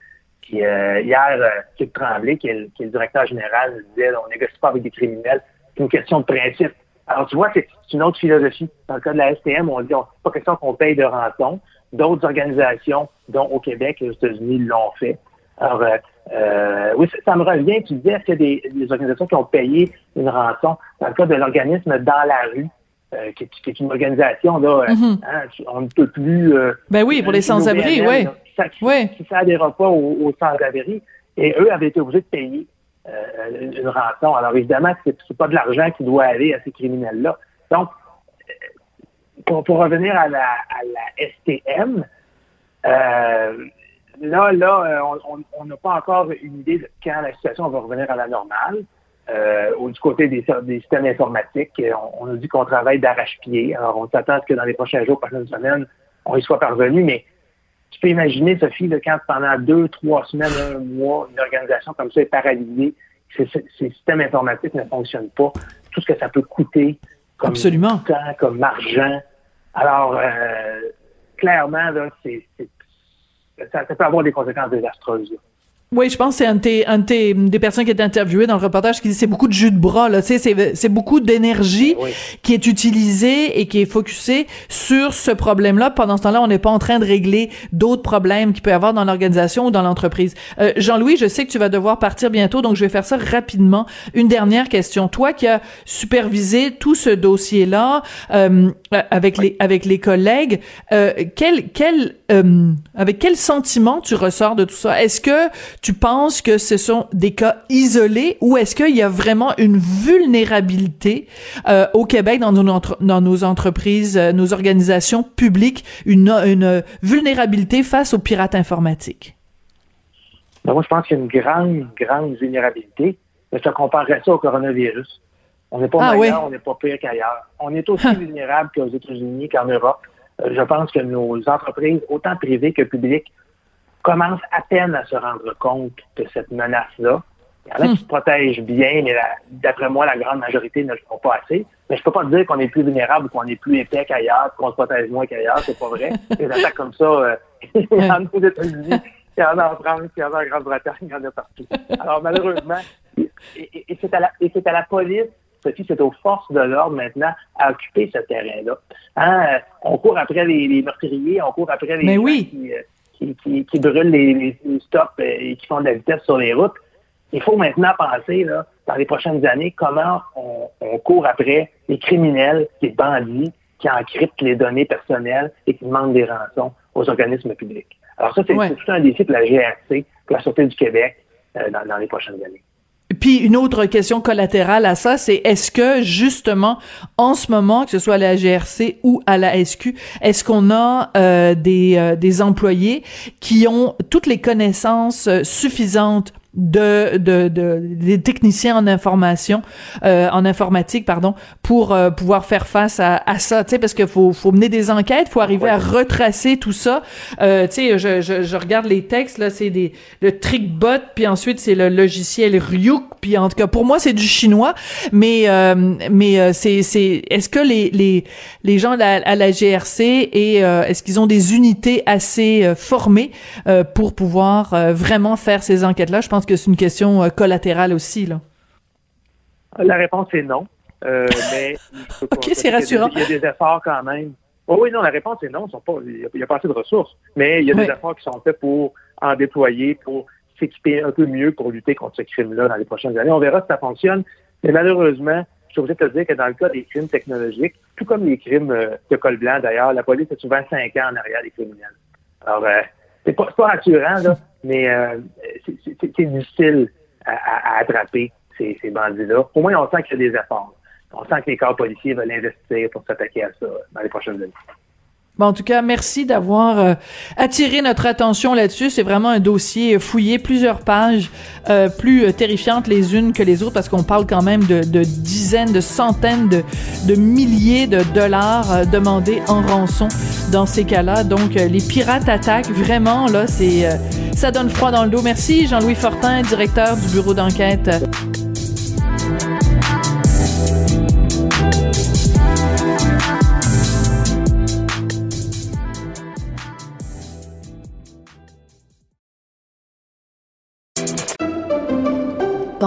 Puis euh, hier, euh, Philippe Tremblay, qui est, le, qui est le directeur général, disait on négocie pas avec des criminels, c'est une question de principe. Alors, tu vois, c'est une autre philosophie. Dans le cas de la STM, on dit on- pas question qu'on paye de rançon. D'autres organisations, dont au Québec et aux États-Unis, l'ont fait. Alors, euh, euh, oui, ça, ça me revient. Tu disais, est-ce qu'il y a des, des organisations qui ont payé une rançon? Dans le cas de l'organisme Dans la rue, euh, qui, est- qui est une organisation, là, euh, Mhm. hein, on ne peut plus... euh, Ben oui, pour les sans-abri, oui. ça- Oui. qui s'adhérera pas aux, aux sans-abri. Et eux avaient été obligés de payer euh, une, rançon. Alors évidemment, c'est, pas de l'argent qui doit aller à ces criminels-là. Donc, pour, pour revenir à la, à la STM, là, là, on n'a pas encore une idée de quand la situation va revenir à la normale. Euh, ou du côté des, des systèmes informatiques, euh, on, on nous dit qu'on travaille d'arrache-pied. Alors, on s'attend à ce que dans les prochains jours, prochaines semaines, on y soit parvenu, mais tu peux imaginer, Sophie, là, quand pendant deux, trois semaines, un mois, une organisation comme ça est paralysée, que ces, ces systèmes informatiques ne fonctionnent pas, tout ce que ça peut coûter comme Absolument. temps, comme argent. Alors, euh, clairement, là, c'est, c'est- ça, ça peut avoir des conséquences désastreuses. là. Oui, je pense que c'est un de tes- un de tes- des personnes qui est interviewée dans le reportage qui dit c'est beaucoup de jus de bras là, tu sais, c'est c'est beaucoup d'énergie Oui. qui est utilisée et qui est focusée sur ce problème-là. Pendant ce temps-là, on n'est pas en train de régler d'autres problèmes qu'il peut y avoir dans l'organisation ou dans l'entreprise. Euh, Jean-Louis, je sais que tu vas devoir partir bientôt, donc je vais faire ça rapidement. Une dernière question. Toi qui as supervisé tout ce dossier-là euh, euh, avec les avec les collègues, euh, quel quel euh, avec quel sentiment tu ressors de tout ça? Est-ce que tu penses que ce sont des cas isolés ou est-ce qu'il y a vraiment une vulnérabilité euh, au Québec dans nos, entre- dans nos entreprises, euh, nos organisations publiques, une, une vulnérabilité face aux pirates informatiques? Ben, moi, je pense qu'il y a une grande, grande vulnérabilité. Mais je comparerais ça au coronavirus. On n'est pas Ah, meilleur, oui. on n'est pas pire qu'ailleurs. On est aussi vulnérable qu'aux États-Unis, qu'en Europe. Euh, je pense que nos entreprises, autant privées que publiques, commencent à peine à se rendre compte de cette menace-là. Il y en a qui se protègent bien, mais d'après moi, la grande majorité ne le font pas assez. Mais je peux pas te dire qu'on est plus vulnérable ou qu'on est plus épais qu'ailleurs, qu'on se protège moins qu'ailleurs, c'est pas vrai. Des attaques comme ça, euh, il y en a aux États-Unis, il y en a en France, il y en a en Grande-Bretagne, il y en a partout. Alors malheureusement, et, et- et c'est à la, à police, Sophie, c'est aux forces de l'ordre maintenant à occuper ce terrain-là. Hein, euh, on court après les, les meurtriers, on court après les Mais gens oui. qui, euh, qui, qui, brûlent les, stops et qui font de la vitesse sur les routes. Il faut maintenant penser, là, dans les prochaines années, comment on, on court après les criminels, les bandits qui encryptent les données personnelles et qui demandent des rançons aux organismes publics. Alors ça, c'est tout un défi de la GRC, de la Sûreté du Québec euh, dans, les prochaines années. Puis une autre question collatérale à ça, c'est est-ce que justement en ce moment, que ce soit à la GRC ou à la SQ, est-ce qu'on a euh, des, euh, des employés qui ont toutes les connaissances suffisantes de, de, de, des techniciens en information, euh, en informatique, pardon, pour euh, pouvoir faire face à, à ça, tu sais, parce qu'il faut, faut mener des enquêtes, faut arriver à retracer tout ça. Euh, tu sais, je, je, je, regarde les textes, là, c'est des le TrickBot, puis ensuite c'est le logiciel Ryuk, puis en tout cas, pour moi, c'est du chinois, mais euh, mais euh, c'est c'est est-ce que les les les gens à la, à la GRC et est-ce qu'ils ont des unités assez formées pour pouvoir vraiment faire ces enquêtes-là? Je pense que c'est une question euh, collatérale aussi, là. La réponse est non. Euh, mais OK, c'est rassurant. Il y, a des, efforts quand même. Oh oui, non, la réponse est non. il n'y a, pas assez de ressources. Mais il y a des efforts qui sont faits pour en déployer, pour s'équiper un peu mieux pour lutter contre ce crime-là dans les prochaines années. On verra si ça fonctionne. Mais malheureusement, je suis obligé de te dire que dans le cas des crimes technologiques, tout comme les crimes euh, de col blanc d'ailleurs, la police est souvent cinq ans en arrière des criminels. Alors, c'est pas, pas rassurant, là, mais euh, c'est difficile à, attraper ces, ces bandits-là. Au moins, on sent qu'il y a des efforts. On sent que les corps policiers veulent investir pour s'attaquer à ça dans les prochaines années. Bon, en tout cas, merci d'avoir euh, attiré notre attention là-dessus. C'est vraiment un dossier fouillé, plusieurs pages, euh, plus euh, terrifiantes les unes que les autres, parce qu'on parle quand même de, de, dizaines, de centaines de, de milliers de dollars demandés en rançon dans ces cas-là. Donc, les pirates attaquent vraiment là, c'est ça donne froid dans le dos. Merci Jean-Louis Fortin, directeur du bureau d'enquête.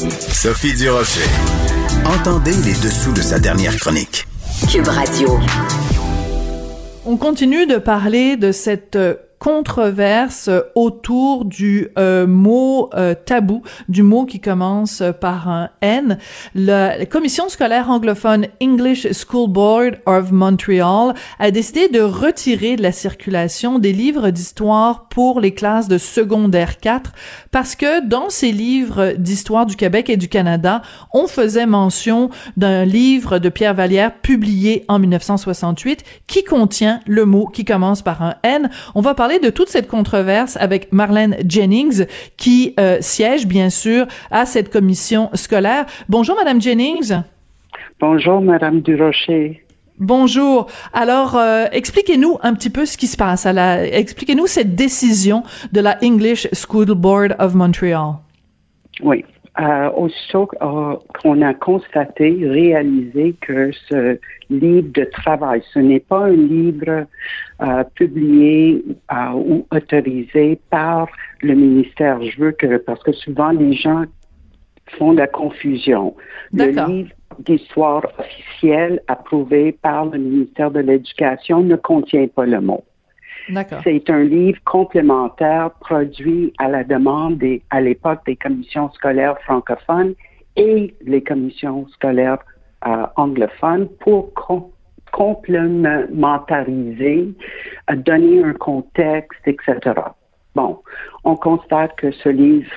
Sophie Durocher. Entendez les dessous de sa dernière chronique. Cube Radio. On continue de parler de cette euh, controverse autour du euh, mot euh, tabou, du mot qui commence par un N. La, commission scolaire anglophone English School Board of Montreal a décidé de retirer de la circulation des livres d'histoire pour les classes de secondaire 4 parce que dans ces livres d'histoire du Québec et du Canada, on faisait mention d'un livre de Pierre Vallière publié en 1968 qui contient le mot qui commence par un N. On va parler de toute cette controverse avec Marlène Jennings, qui euh, siège bien sûr à cette commission scolaire. Bonjour, Madame Jennings. Bonjour, Madame Durocher. Bonjour. Alors, euh, expliquez-nous un petit peu ce qui se passe. expliquez-nous cette décision de la English School Board of Montreal. Oui. Euh, aussitôt qu'on a constaté, réalisé que ce livre de travail, ce n'est pas un livre euh, publié euh, ou autorisé par le ministère. Je veux que, parce que souvent les gens font de la confusion. Le livre d'histoire officiel approuvé par le ministère de l'Éducation ne contient pas le mot. C'est un livre complémentaire produit à la demande des, à l'époque des commissions scolaires francophones et les commissions scolaires euh, anglophones pour complémentariser, euh, donner un contexte, etc. Bon, on constate que ce livre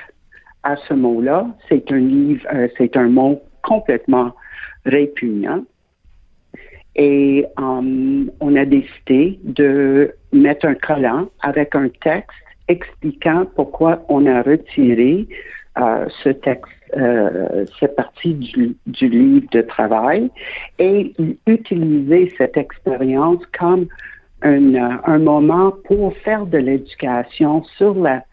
à ce mot-là, c'est un livre, euh, c'est un mot complètement répugnant. Et um, on a décidé de mettre un collant avec un texte expliquant pourquoi on a retiré euh, ce texte, euh, cette partie du, livre de travail et utiliser cette expérience comme un, un moment pour faire de l'éducation sur la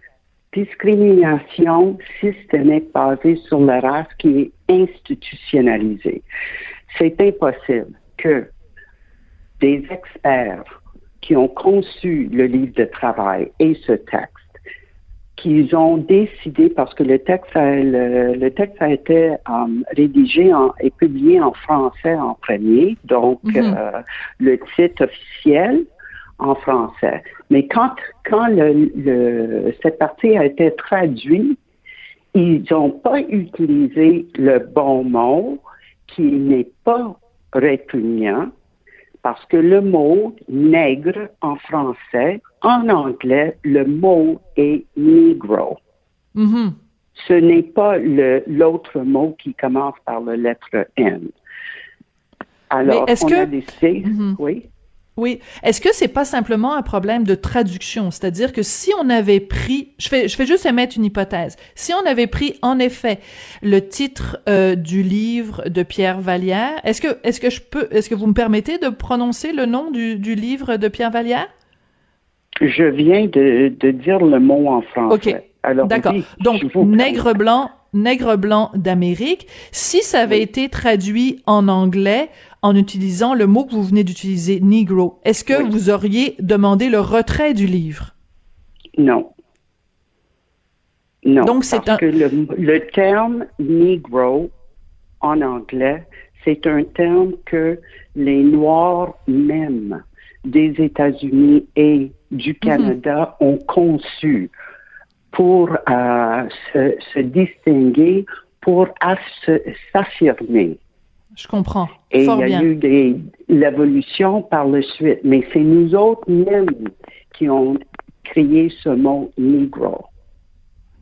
discrimination systémique basée sur la race qui est institutionnalisée. C'est impossible que des experts qui ont conçu le livre de travail et ce texte, qu'ils ont décidé, parce que le texte a, le, texte a été um, rédigé et publié en français en premier, donc mhm. euh, le titre officiel en français. Mais quand, quand le, cette partie a été traduite, ils n'ont pas utilisé le bon mot qui n'est pas répugnant parce que le mot nègre en français, en anglais, le mot est negro. Mm-hmm. Ce n'est pas l'autre mot qui commence par la lettre N. Alors, est-ce on que... a décidé, mm-hmm. oui? Oui. Est-ce que c'est pas simplement un problème de traduction? C'est-à-dire que si on avait pris, je fais, je fais juste émettre une hypothèse. Si on avait pris, en effet, le titre euh, du livre de Pierre Vallière, est-ce que, est-ce que je peux, est-ce que vous me permettez de prononcer le nom du, du livre de Pierre Vallière? Je viens de, de dire le mot en français. OK. D'accord. Donc, nègre blanc, nègre blanc d'Amérique. Si ça avait été traduit en anglais, en utilisant le mot que vous venez d'utiliser, Negro. Est-ce que vous auriez demandé le retrait du livre? Non. Non. Donc, c'est parce que le, terme Negro en anglais, c'est un terme que les Noirs même des États-Unis et du mhm. Canada ont conçu pour euh, se, se, distinguer, pour s'affirmer. Je comprends. Et il y a eu des, l'évolution par la suite. Mais c'est nous autres mêmes qui ont créé ce mot Negro.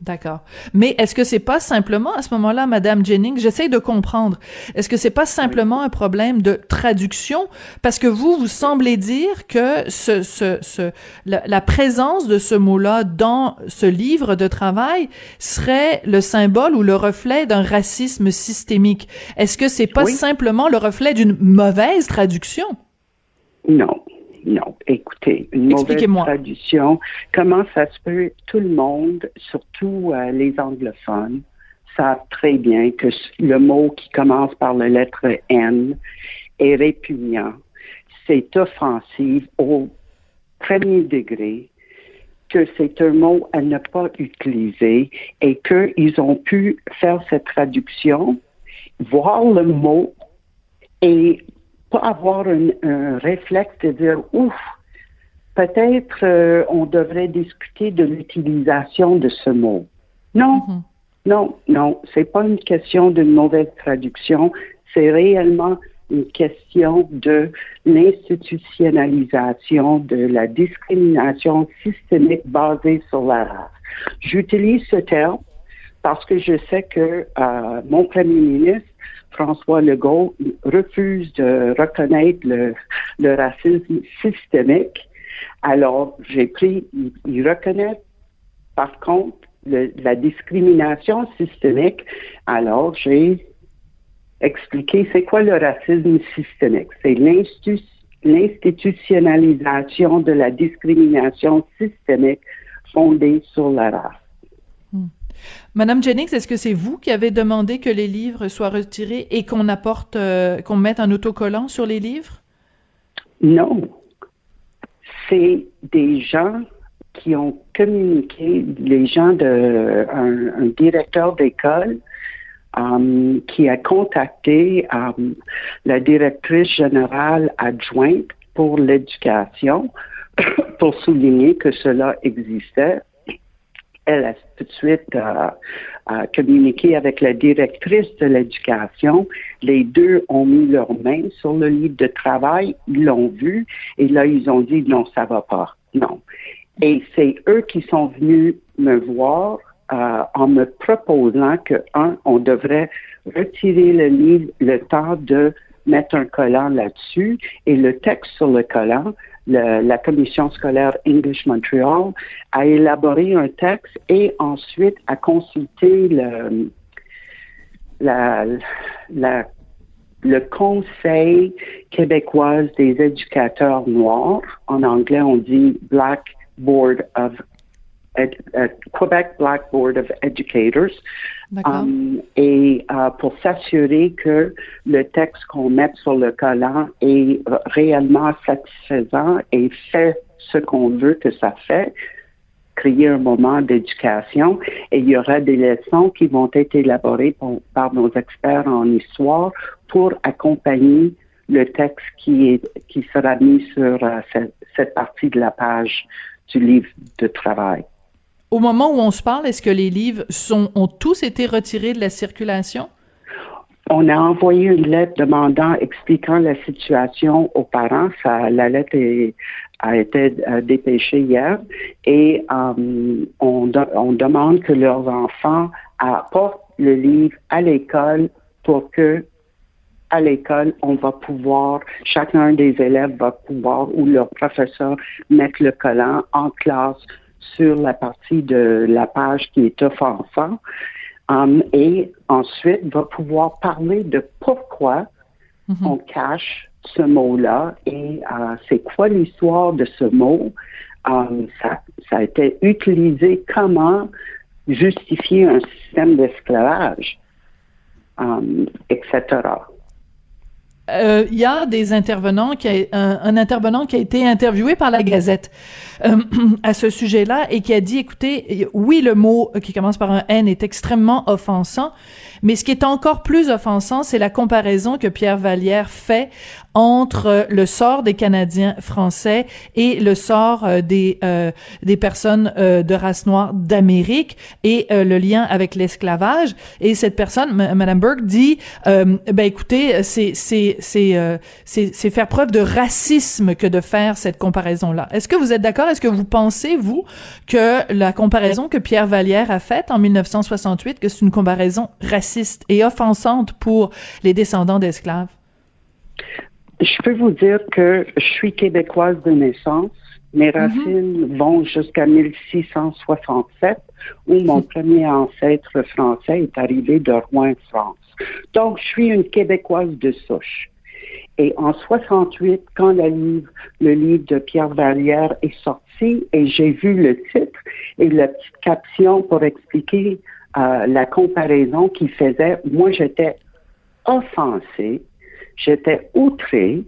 D'accord. Mais est-ce que c'est pas simplement à ce moment-là, Madame Jennings, j'essaie de comprendre. Est-ce que c'est pas simplement un problème de traduction? Parce que vous vous semblez dire que ce, ce, ce la, présence de ce mot-là dans ce livre de travail serait le symbole ou le reflet d'un racisme systémique. Est-ce que c'est pas simplement le reflet d'une mauvaise traduction? Non. Non, écoutez, une mauvaise traduction. Comment ça se peut? Tout le monde, surtout euh, les anglophones, savent très bien que le mot qui commence par la lettre N est répugnant. C'est offensif au premier degré, que c'est un mot à ne pas utiliser et qu'ils ont pu faire cette traduction, voir le mot et avoir un, réflexe de dire ouf, peut-être euh, on devrait discuter de l'utilisation de ce mot. Non, mm-hmm. non, non, c'est pas une question d'une mauvaise traduction, c'est réellement une question de l'institutionnalisation de la discrimination systémique basée sur la race. J'utilise ce terme parce que je sais que euh, mon premier ministre François Legault refuse de reconnaître le, racisme systémique. Alors, j'ai pris, il, reconnaît par contre la discrimination systémique. Alors, j'ai expliqué c'est quoi le racisme systémique. C'est l'institutionnalisation de la discrimination systémique fondée sur la race. Madame Jennings, est-ce que c'est vous qui avez demandé que les livres soient retirés et qu'on apporte, euh, qu'on mette un autocollant sur les livres? Non. C'est des gens qui ont communiqué, les gens de un, directeur d'école um, qui a contacté um, la directrice générale adjointe pour l'éducation pour souligner que cela existait elle a tout de suite euh, communiqué avec la directrice de l'éducation. Les deux ont mis leurs mains sur le livre de travail, ils l'ont vu, et là, ils ont dit non, ça va pas. Non. Et c'est eux qui sont venus me voir euh, en me proposant que, un, on devrait retirer le livre le temps de mettre un collant là-dessus et le texte sur le collant la commission scolaire English Montreal a élaboré un texte et ensuite a consulté le, le Conseil québécois des éducateurs noirs. En anglais, on dit Black Board of Quebec Black Board of Educators, um, et euh, pour s'assurer que le texte qu'on met sur le collant est réellement satisfaisant et fait ce qu'on veut que ça fait, créer un moment d'éducation et il y aura des leçons qui vont être élaborées pour- par nos experts en histoire pour accompagner le texte qui est qui sera mis sur euh, cette, cette partie de la page du livre de travail. Au moment où on se parle, est-ce que les livres ont tous été retirés de la circulation? On a envoyé une lettre demandant, expliquant la situation aux parents. Ça, la lettre a été euh, dépêchée hier et euh, on, on demande que leurs enfants apportent le livre à l'école pour que à l'école, on va pouvoir, chacun des élèves va pouvoir ou leur professeur mettre le collant en classe sur la partie de la page qui est offensant um, et ensuite va pouvoir parler de pourquoi on cache ce mot-là et euh, c'est quoi l'histoire de ce mot. Um, ça, ça a été utilisé comment justifier un système d'esclavage, um, etc. Euh, Il y a des intervenants qui a, un, un intervenant qui a été interviewé par la Gazette euh, à ce sujet-là et qui a dit écoutez oui le mot qui commence par un N est extrêmement offensant mais ce qui est encore plus offensant c'est la comparaison que Pierre Vallière fait entre le sort des Canadiens français et le sort euh, des euh, des personnes euh, de race noire d'Amérique et euh, le lien avec l'esclavage. Et cette personne Madame Burke dit euh, ben écoutez c'est c'est euh, c'est c'est faire preuve de racisme que de faire cette comparaison là. Est-ce que vous êtes d'accord? Est-ce que vous pensez vous que la comparaison que Pierre Vallière a faite en 1968 que c'est une comparaison raciste et offensante pour les descendants d'esclaves? Je peux vous dire que je suis québécoise de naissance. Mes racines vont jusqu'à 1667, où mon premier ancêtre français est arrivé de Rouen, France. Donc, je suis une québécoise de souche. Et en 68, quand le livre, le livre de Pierre Vallière est sorti, et j'ai vu le titre et la petite caption pour expliquer euh, la comparaison qu'il faisait, moi j'étais offensée, j'étais outrée,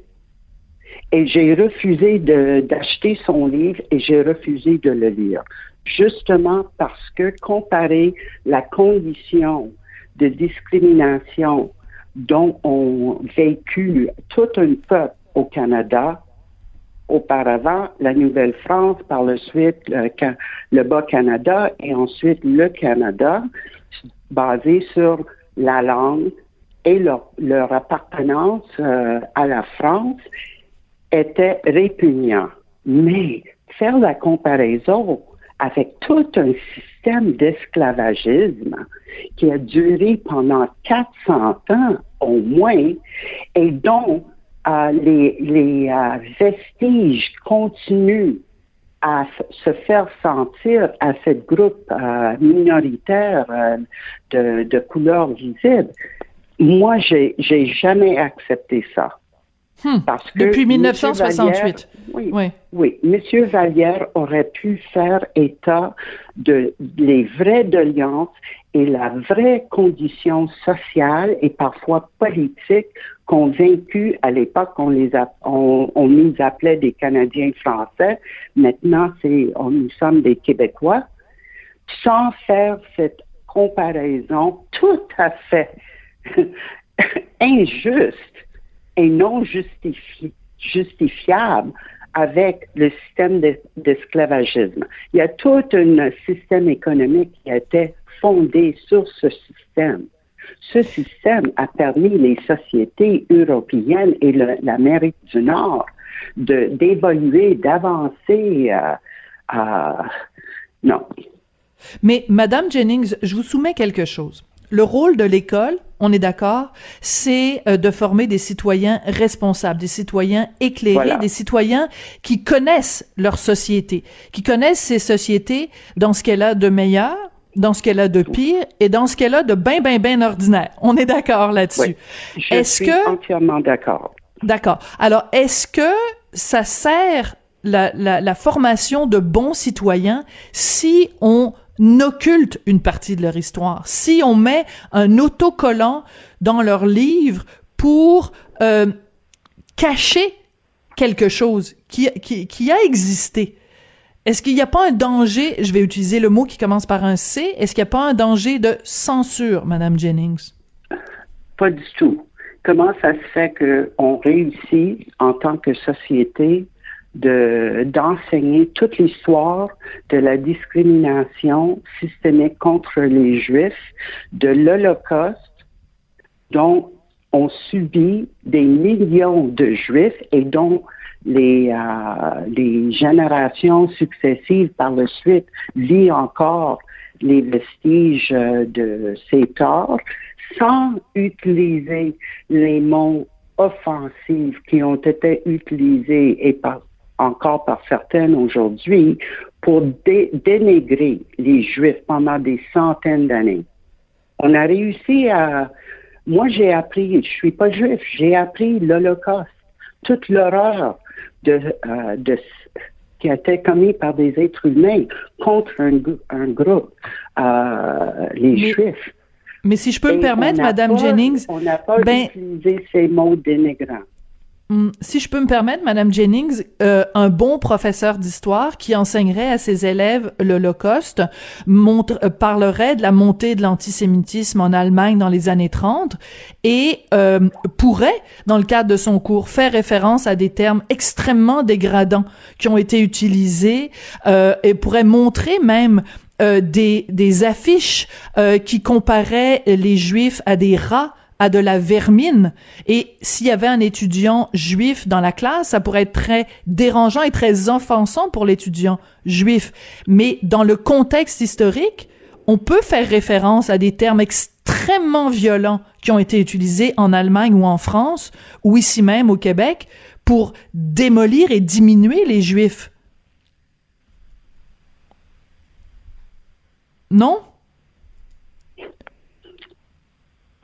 et j'ai refusé d'acheter son livre et j'ai refusé de le lire. Justement parce que comparer la condition de discrimination dont ont vécu tout un peuple au Canada, auparavant la Nouvelle-France, par la suite le, le Bas-Canada et ensuite le Canada, basé sur la langue et leur, appartenance euh, à la France, était répugnant. Mais faire la comparaison avec tout un système d'esclavagisme qui a duré pendant 400 ans au moins et dont euh, les, euh, vestiges continuent à se faire sentir à ce groupe minoritaire de, de couleur visible. Moi, j'ai j'ai jamais accepté ça. Hmm. Parce que Depuis Monsieur 1968. Vallière- oui, Oui. oui, Monsieur Vallière aurait pu faire état de les vraies doléances et la vraie condition sociale et parfois politique qu'ont vécu à l'époque on les a, on, on nous appelait des Canadiens français. Maintenant, c'est on, nous sommes des Québécois. Sans faire cette comparaison tout à fait injuste et non justifi- justifiable avec le système de- d'esclavagisme. Il y a tout un système économique qui été fondé sur ce système. Ce système a permis les sociétés européennes et l'Amérique du Nord d'évoluer, d'avancer. euh, non, Mais Madame Jennings, je vous soumets quelque chose. Le rôle de l'école, on est d'accord, c'est euh, de former des citoyens responsables, des citoyens éclairés, Voilà. des citoyens qui connaissent leur société, qui connaissent ces sociétés dans ce qu'elle a de meilleur, dans ce qu'elle a de pire et dans ce qu'elle a de bien, bien, bien ordinaire. On est d'accord là-dessus. Oui. Je Est-ce suis que entièrement d'accord. D'accord. Alors, est-ce que ça sert la, la, la formation de bons citoyens si on occulte une partie de leur histoire, si on met un autocollant dans leur livre pour euh, cacher quelque chose qui, qui, qui a existé. Est-ce qu'il n'y a pas un danger, je vais utiliser le mot qui commence par un C, est-ce qu'il n'y a pas un danger de censure, Madame Jennings? Pas du tout. Comment ça se fait qu'on réussit en tant que société de, d'enseigner toute l'histoire de la discrimination systémique contre les Juifs, de l'Holocauste, dont ont subi des millions de Juifs et dont les, euh, les générations successives par la suite vivent encore les vestiges euh, de ces torts sans utiliser les mots offensifs qui ont été utilisés et par, encore par certaines aujourd'hui pour dénigrer les Juifs pendant des centaines d'années. On a réussi à... Moi, j'ai appris, je suis pas juif, j'ai appris l'Holocauste, toute l'horreur de, euh, de qui a été commis par des êtres humains contre un, un groupe, euh, les Juifs. Mais si je peux me permettre, Madame Jennings, on n'a pas ben, utilisé ces mots dénigrants. Hmm, si je peux me permettre, Madame Jennings, euh, un bon professeur d'histoire qui enseignerait à ses élèves l'Holocauste montre, euh, parlerait de la montée de l'antisémitisme en Allemagne dans les années 30 et euh, pourrait, dans le cadre de son cours, faire référence à des termes extrêmement dégradants qui ont été utilisés et pourrait montrer même des affiches qui comparaient les juifs à des rats à de la vermine. Et s'il y avait un étudiant juif dans la classe, ça pourrait être très dérangeant et très offensant pour l'étudiant juif. Mais dans le contexte historique, on peut faire référence à des termes extrêmement violents qui ont été utilisés en Allemagne ou en France, ou ici même au Québec, pour démolir et diminuer les juifs. Non?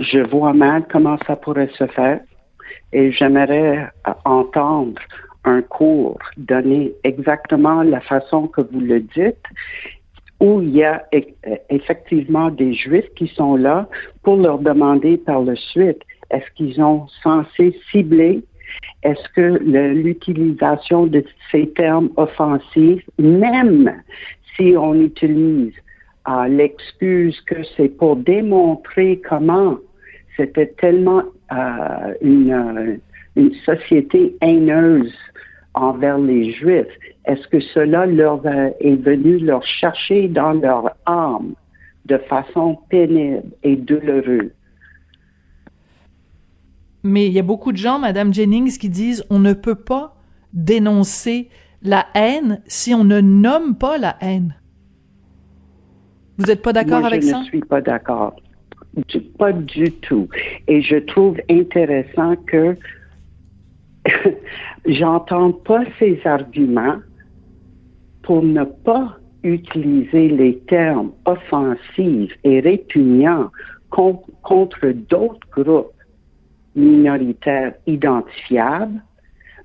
Je vois mal comment ça pourrait se faire et j'aimerais entendre un cours donné exactement la façon que vous le dites, où il y a effectivement des Juifs qui sont là pour leur demander par la suite, est-ce qu'ils ont censé cibler est-ce que l'utilisation de ces termes offensifs, même si on utilise euh, l'excuse que c'est pour démontrer comment c'était tellement euh, une, euh, une, société haineuse envers les Juifs. Est-ce que cela leur est venu leur chercher dans leur âme de façon pénible et douloureuse? Mais il y a beaucoup de gens, Madame Jennings, qui disent on ne peut pas dénoncer la haine si on ne nomme pas la haine. Vous n'êtes pas d'accord avec ça? Je ne suis pas d'accord. Pas du tout. Et je trouve intéressant que j'entends pas ces arguments pour ne pas utiliser les termes offensifs et répugnants contre d'autres groupes minoritaires identifiables,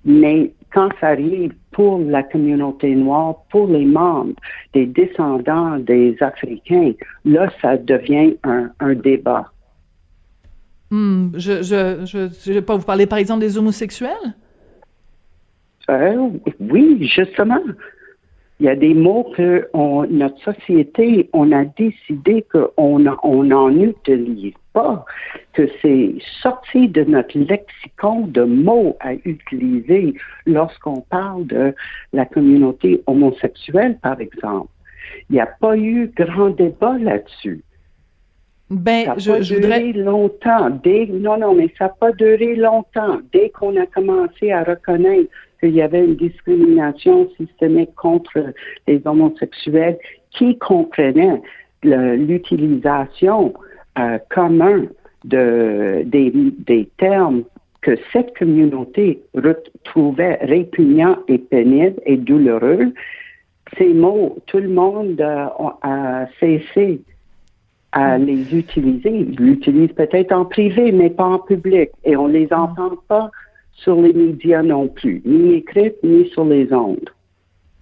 mais quand ça arrive pour la communauté noire, pour les membres des descendants des Africains, là, ça devient un, débat. Hmm, je, je, je, vais pas vous parler, par exemple, des homosexuels? Euh, oui, justement. Il y a des mots que notre société, on a décidé qu'on n'en utilise pas, que c'est sorti de notre lexicon de mots à utiliser lorsqu'on parle de la communauté homosexuelle, par exemple. Il n'y a pas eu grand débat là-dessus. Ben, ça je, pas je duré longtemps. Dès, non, non, mais ça n'a pas duré longtemps. Dès qu'on a commencé à reconnaître qu'il y avait une discrimination systémique contre les homosexuels qui comprenaient l'utilisation euh, commune de, des, des termes que cette communauté trouvait répugnants et pénibles et douloureux, ces mots, tout le monde a cessé à les utiliser. Ils l'utilisent peut-être en privé, mais pas en public. Et on les entend pas sur les médias non plus, ni écrits, ni sur les ondes.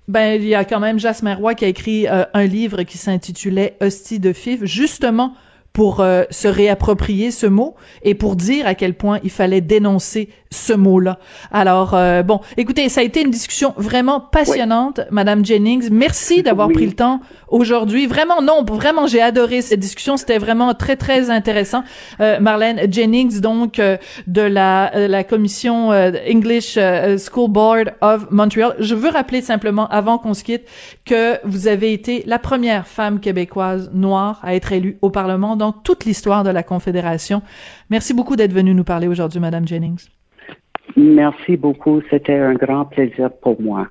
Ben, il y a quand même Jasmin Roy qui a écrit euh, un livre qui s'intitulait Hostie de Fif, justement pour euh, se réapproprier ce mot et pour dire à quel point il fallait dénoncer ce mot-là. Alors, euh, bon, écoutez, ça a été une discussion vraiment passionnante, Madame Jennings. Merci d'avoir pris le temps aujourd'hui. Vraiment, non, vraiment, j'ai adoré cette discussion. C'était vraiment très, très intéressant. Euh, Marlène Jennings, donc, de la, la commission English School Board of Montreal. Je veux rappeler simplement, avant qu'on se quitte, que vous avez été la première femme québécoise noire à être élue au Parlement toute l'histoire de la Confédération. Merci beaucoup d'être venue nous parler aujourd'hui, Madame Jennings. Merci beaucoup. C'était un grand plaisir pour moi.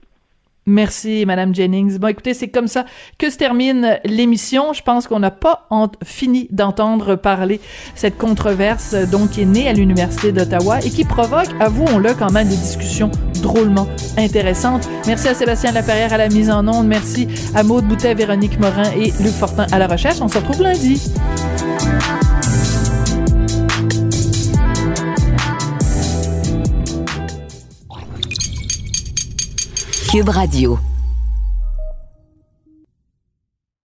Merci, Madame Jennings. Bon, écoutez, c'est comme ça que se termine l'émission. Je pense qu'on n'a pas fini d'entendre parler cette controverse, donc, qui est née à l'Université d'Ottawa et qui provoque, avouons-le, quand même des discussions drôlement intéressantes. Merci à Sébastien Laperrière à la mise en onde. Merci à Maude Boutet, Véronique Morin et Luc Fortin à la recherche. On se retrouve lundi. Cube Radio.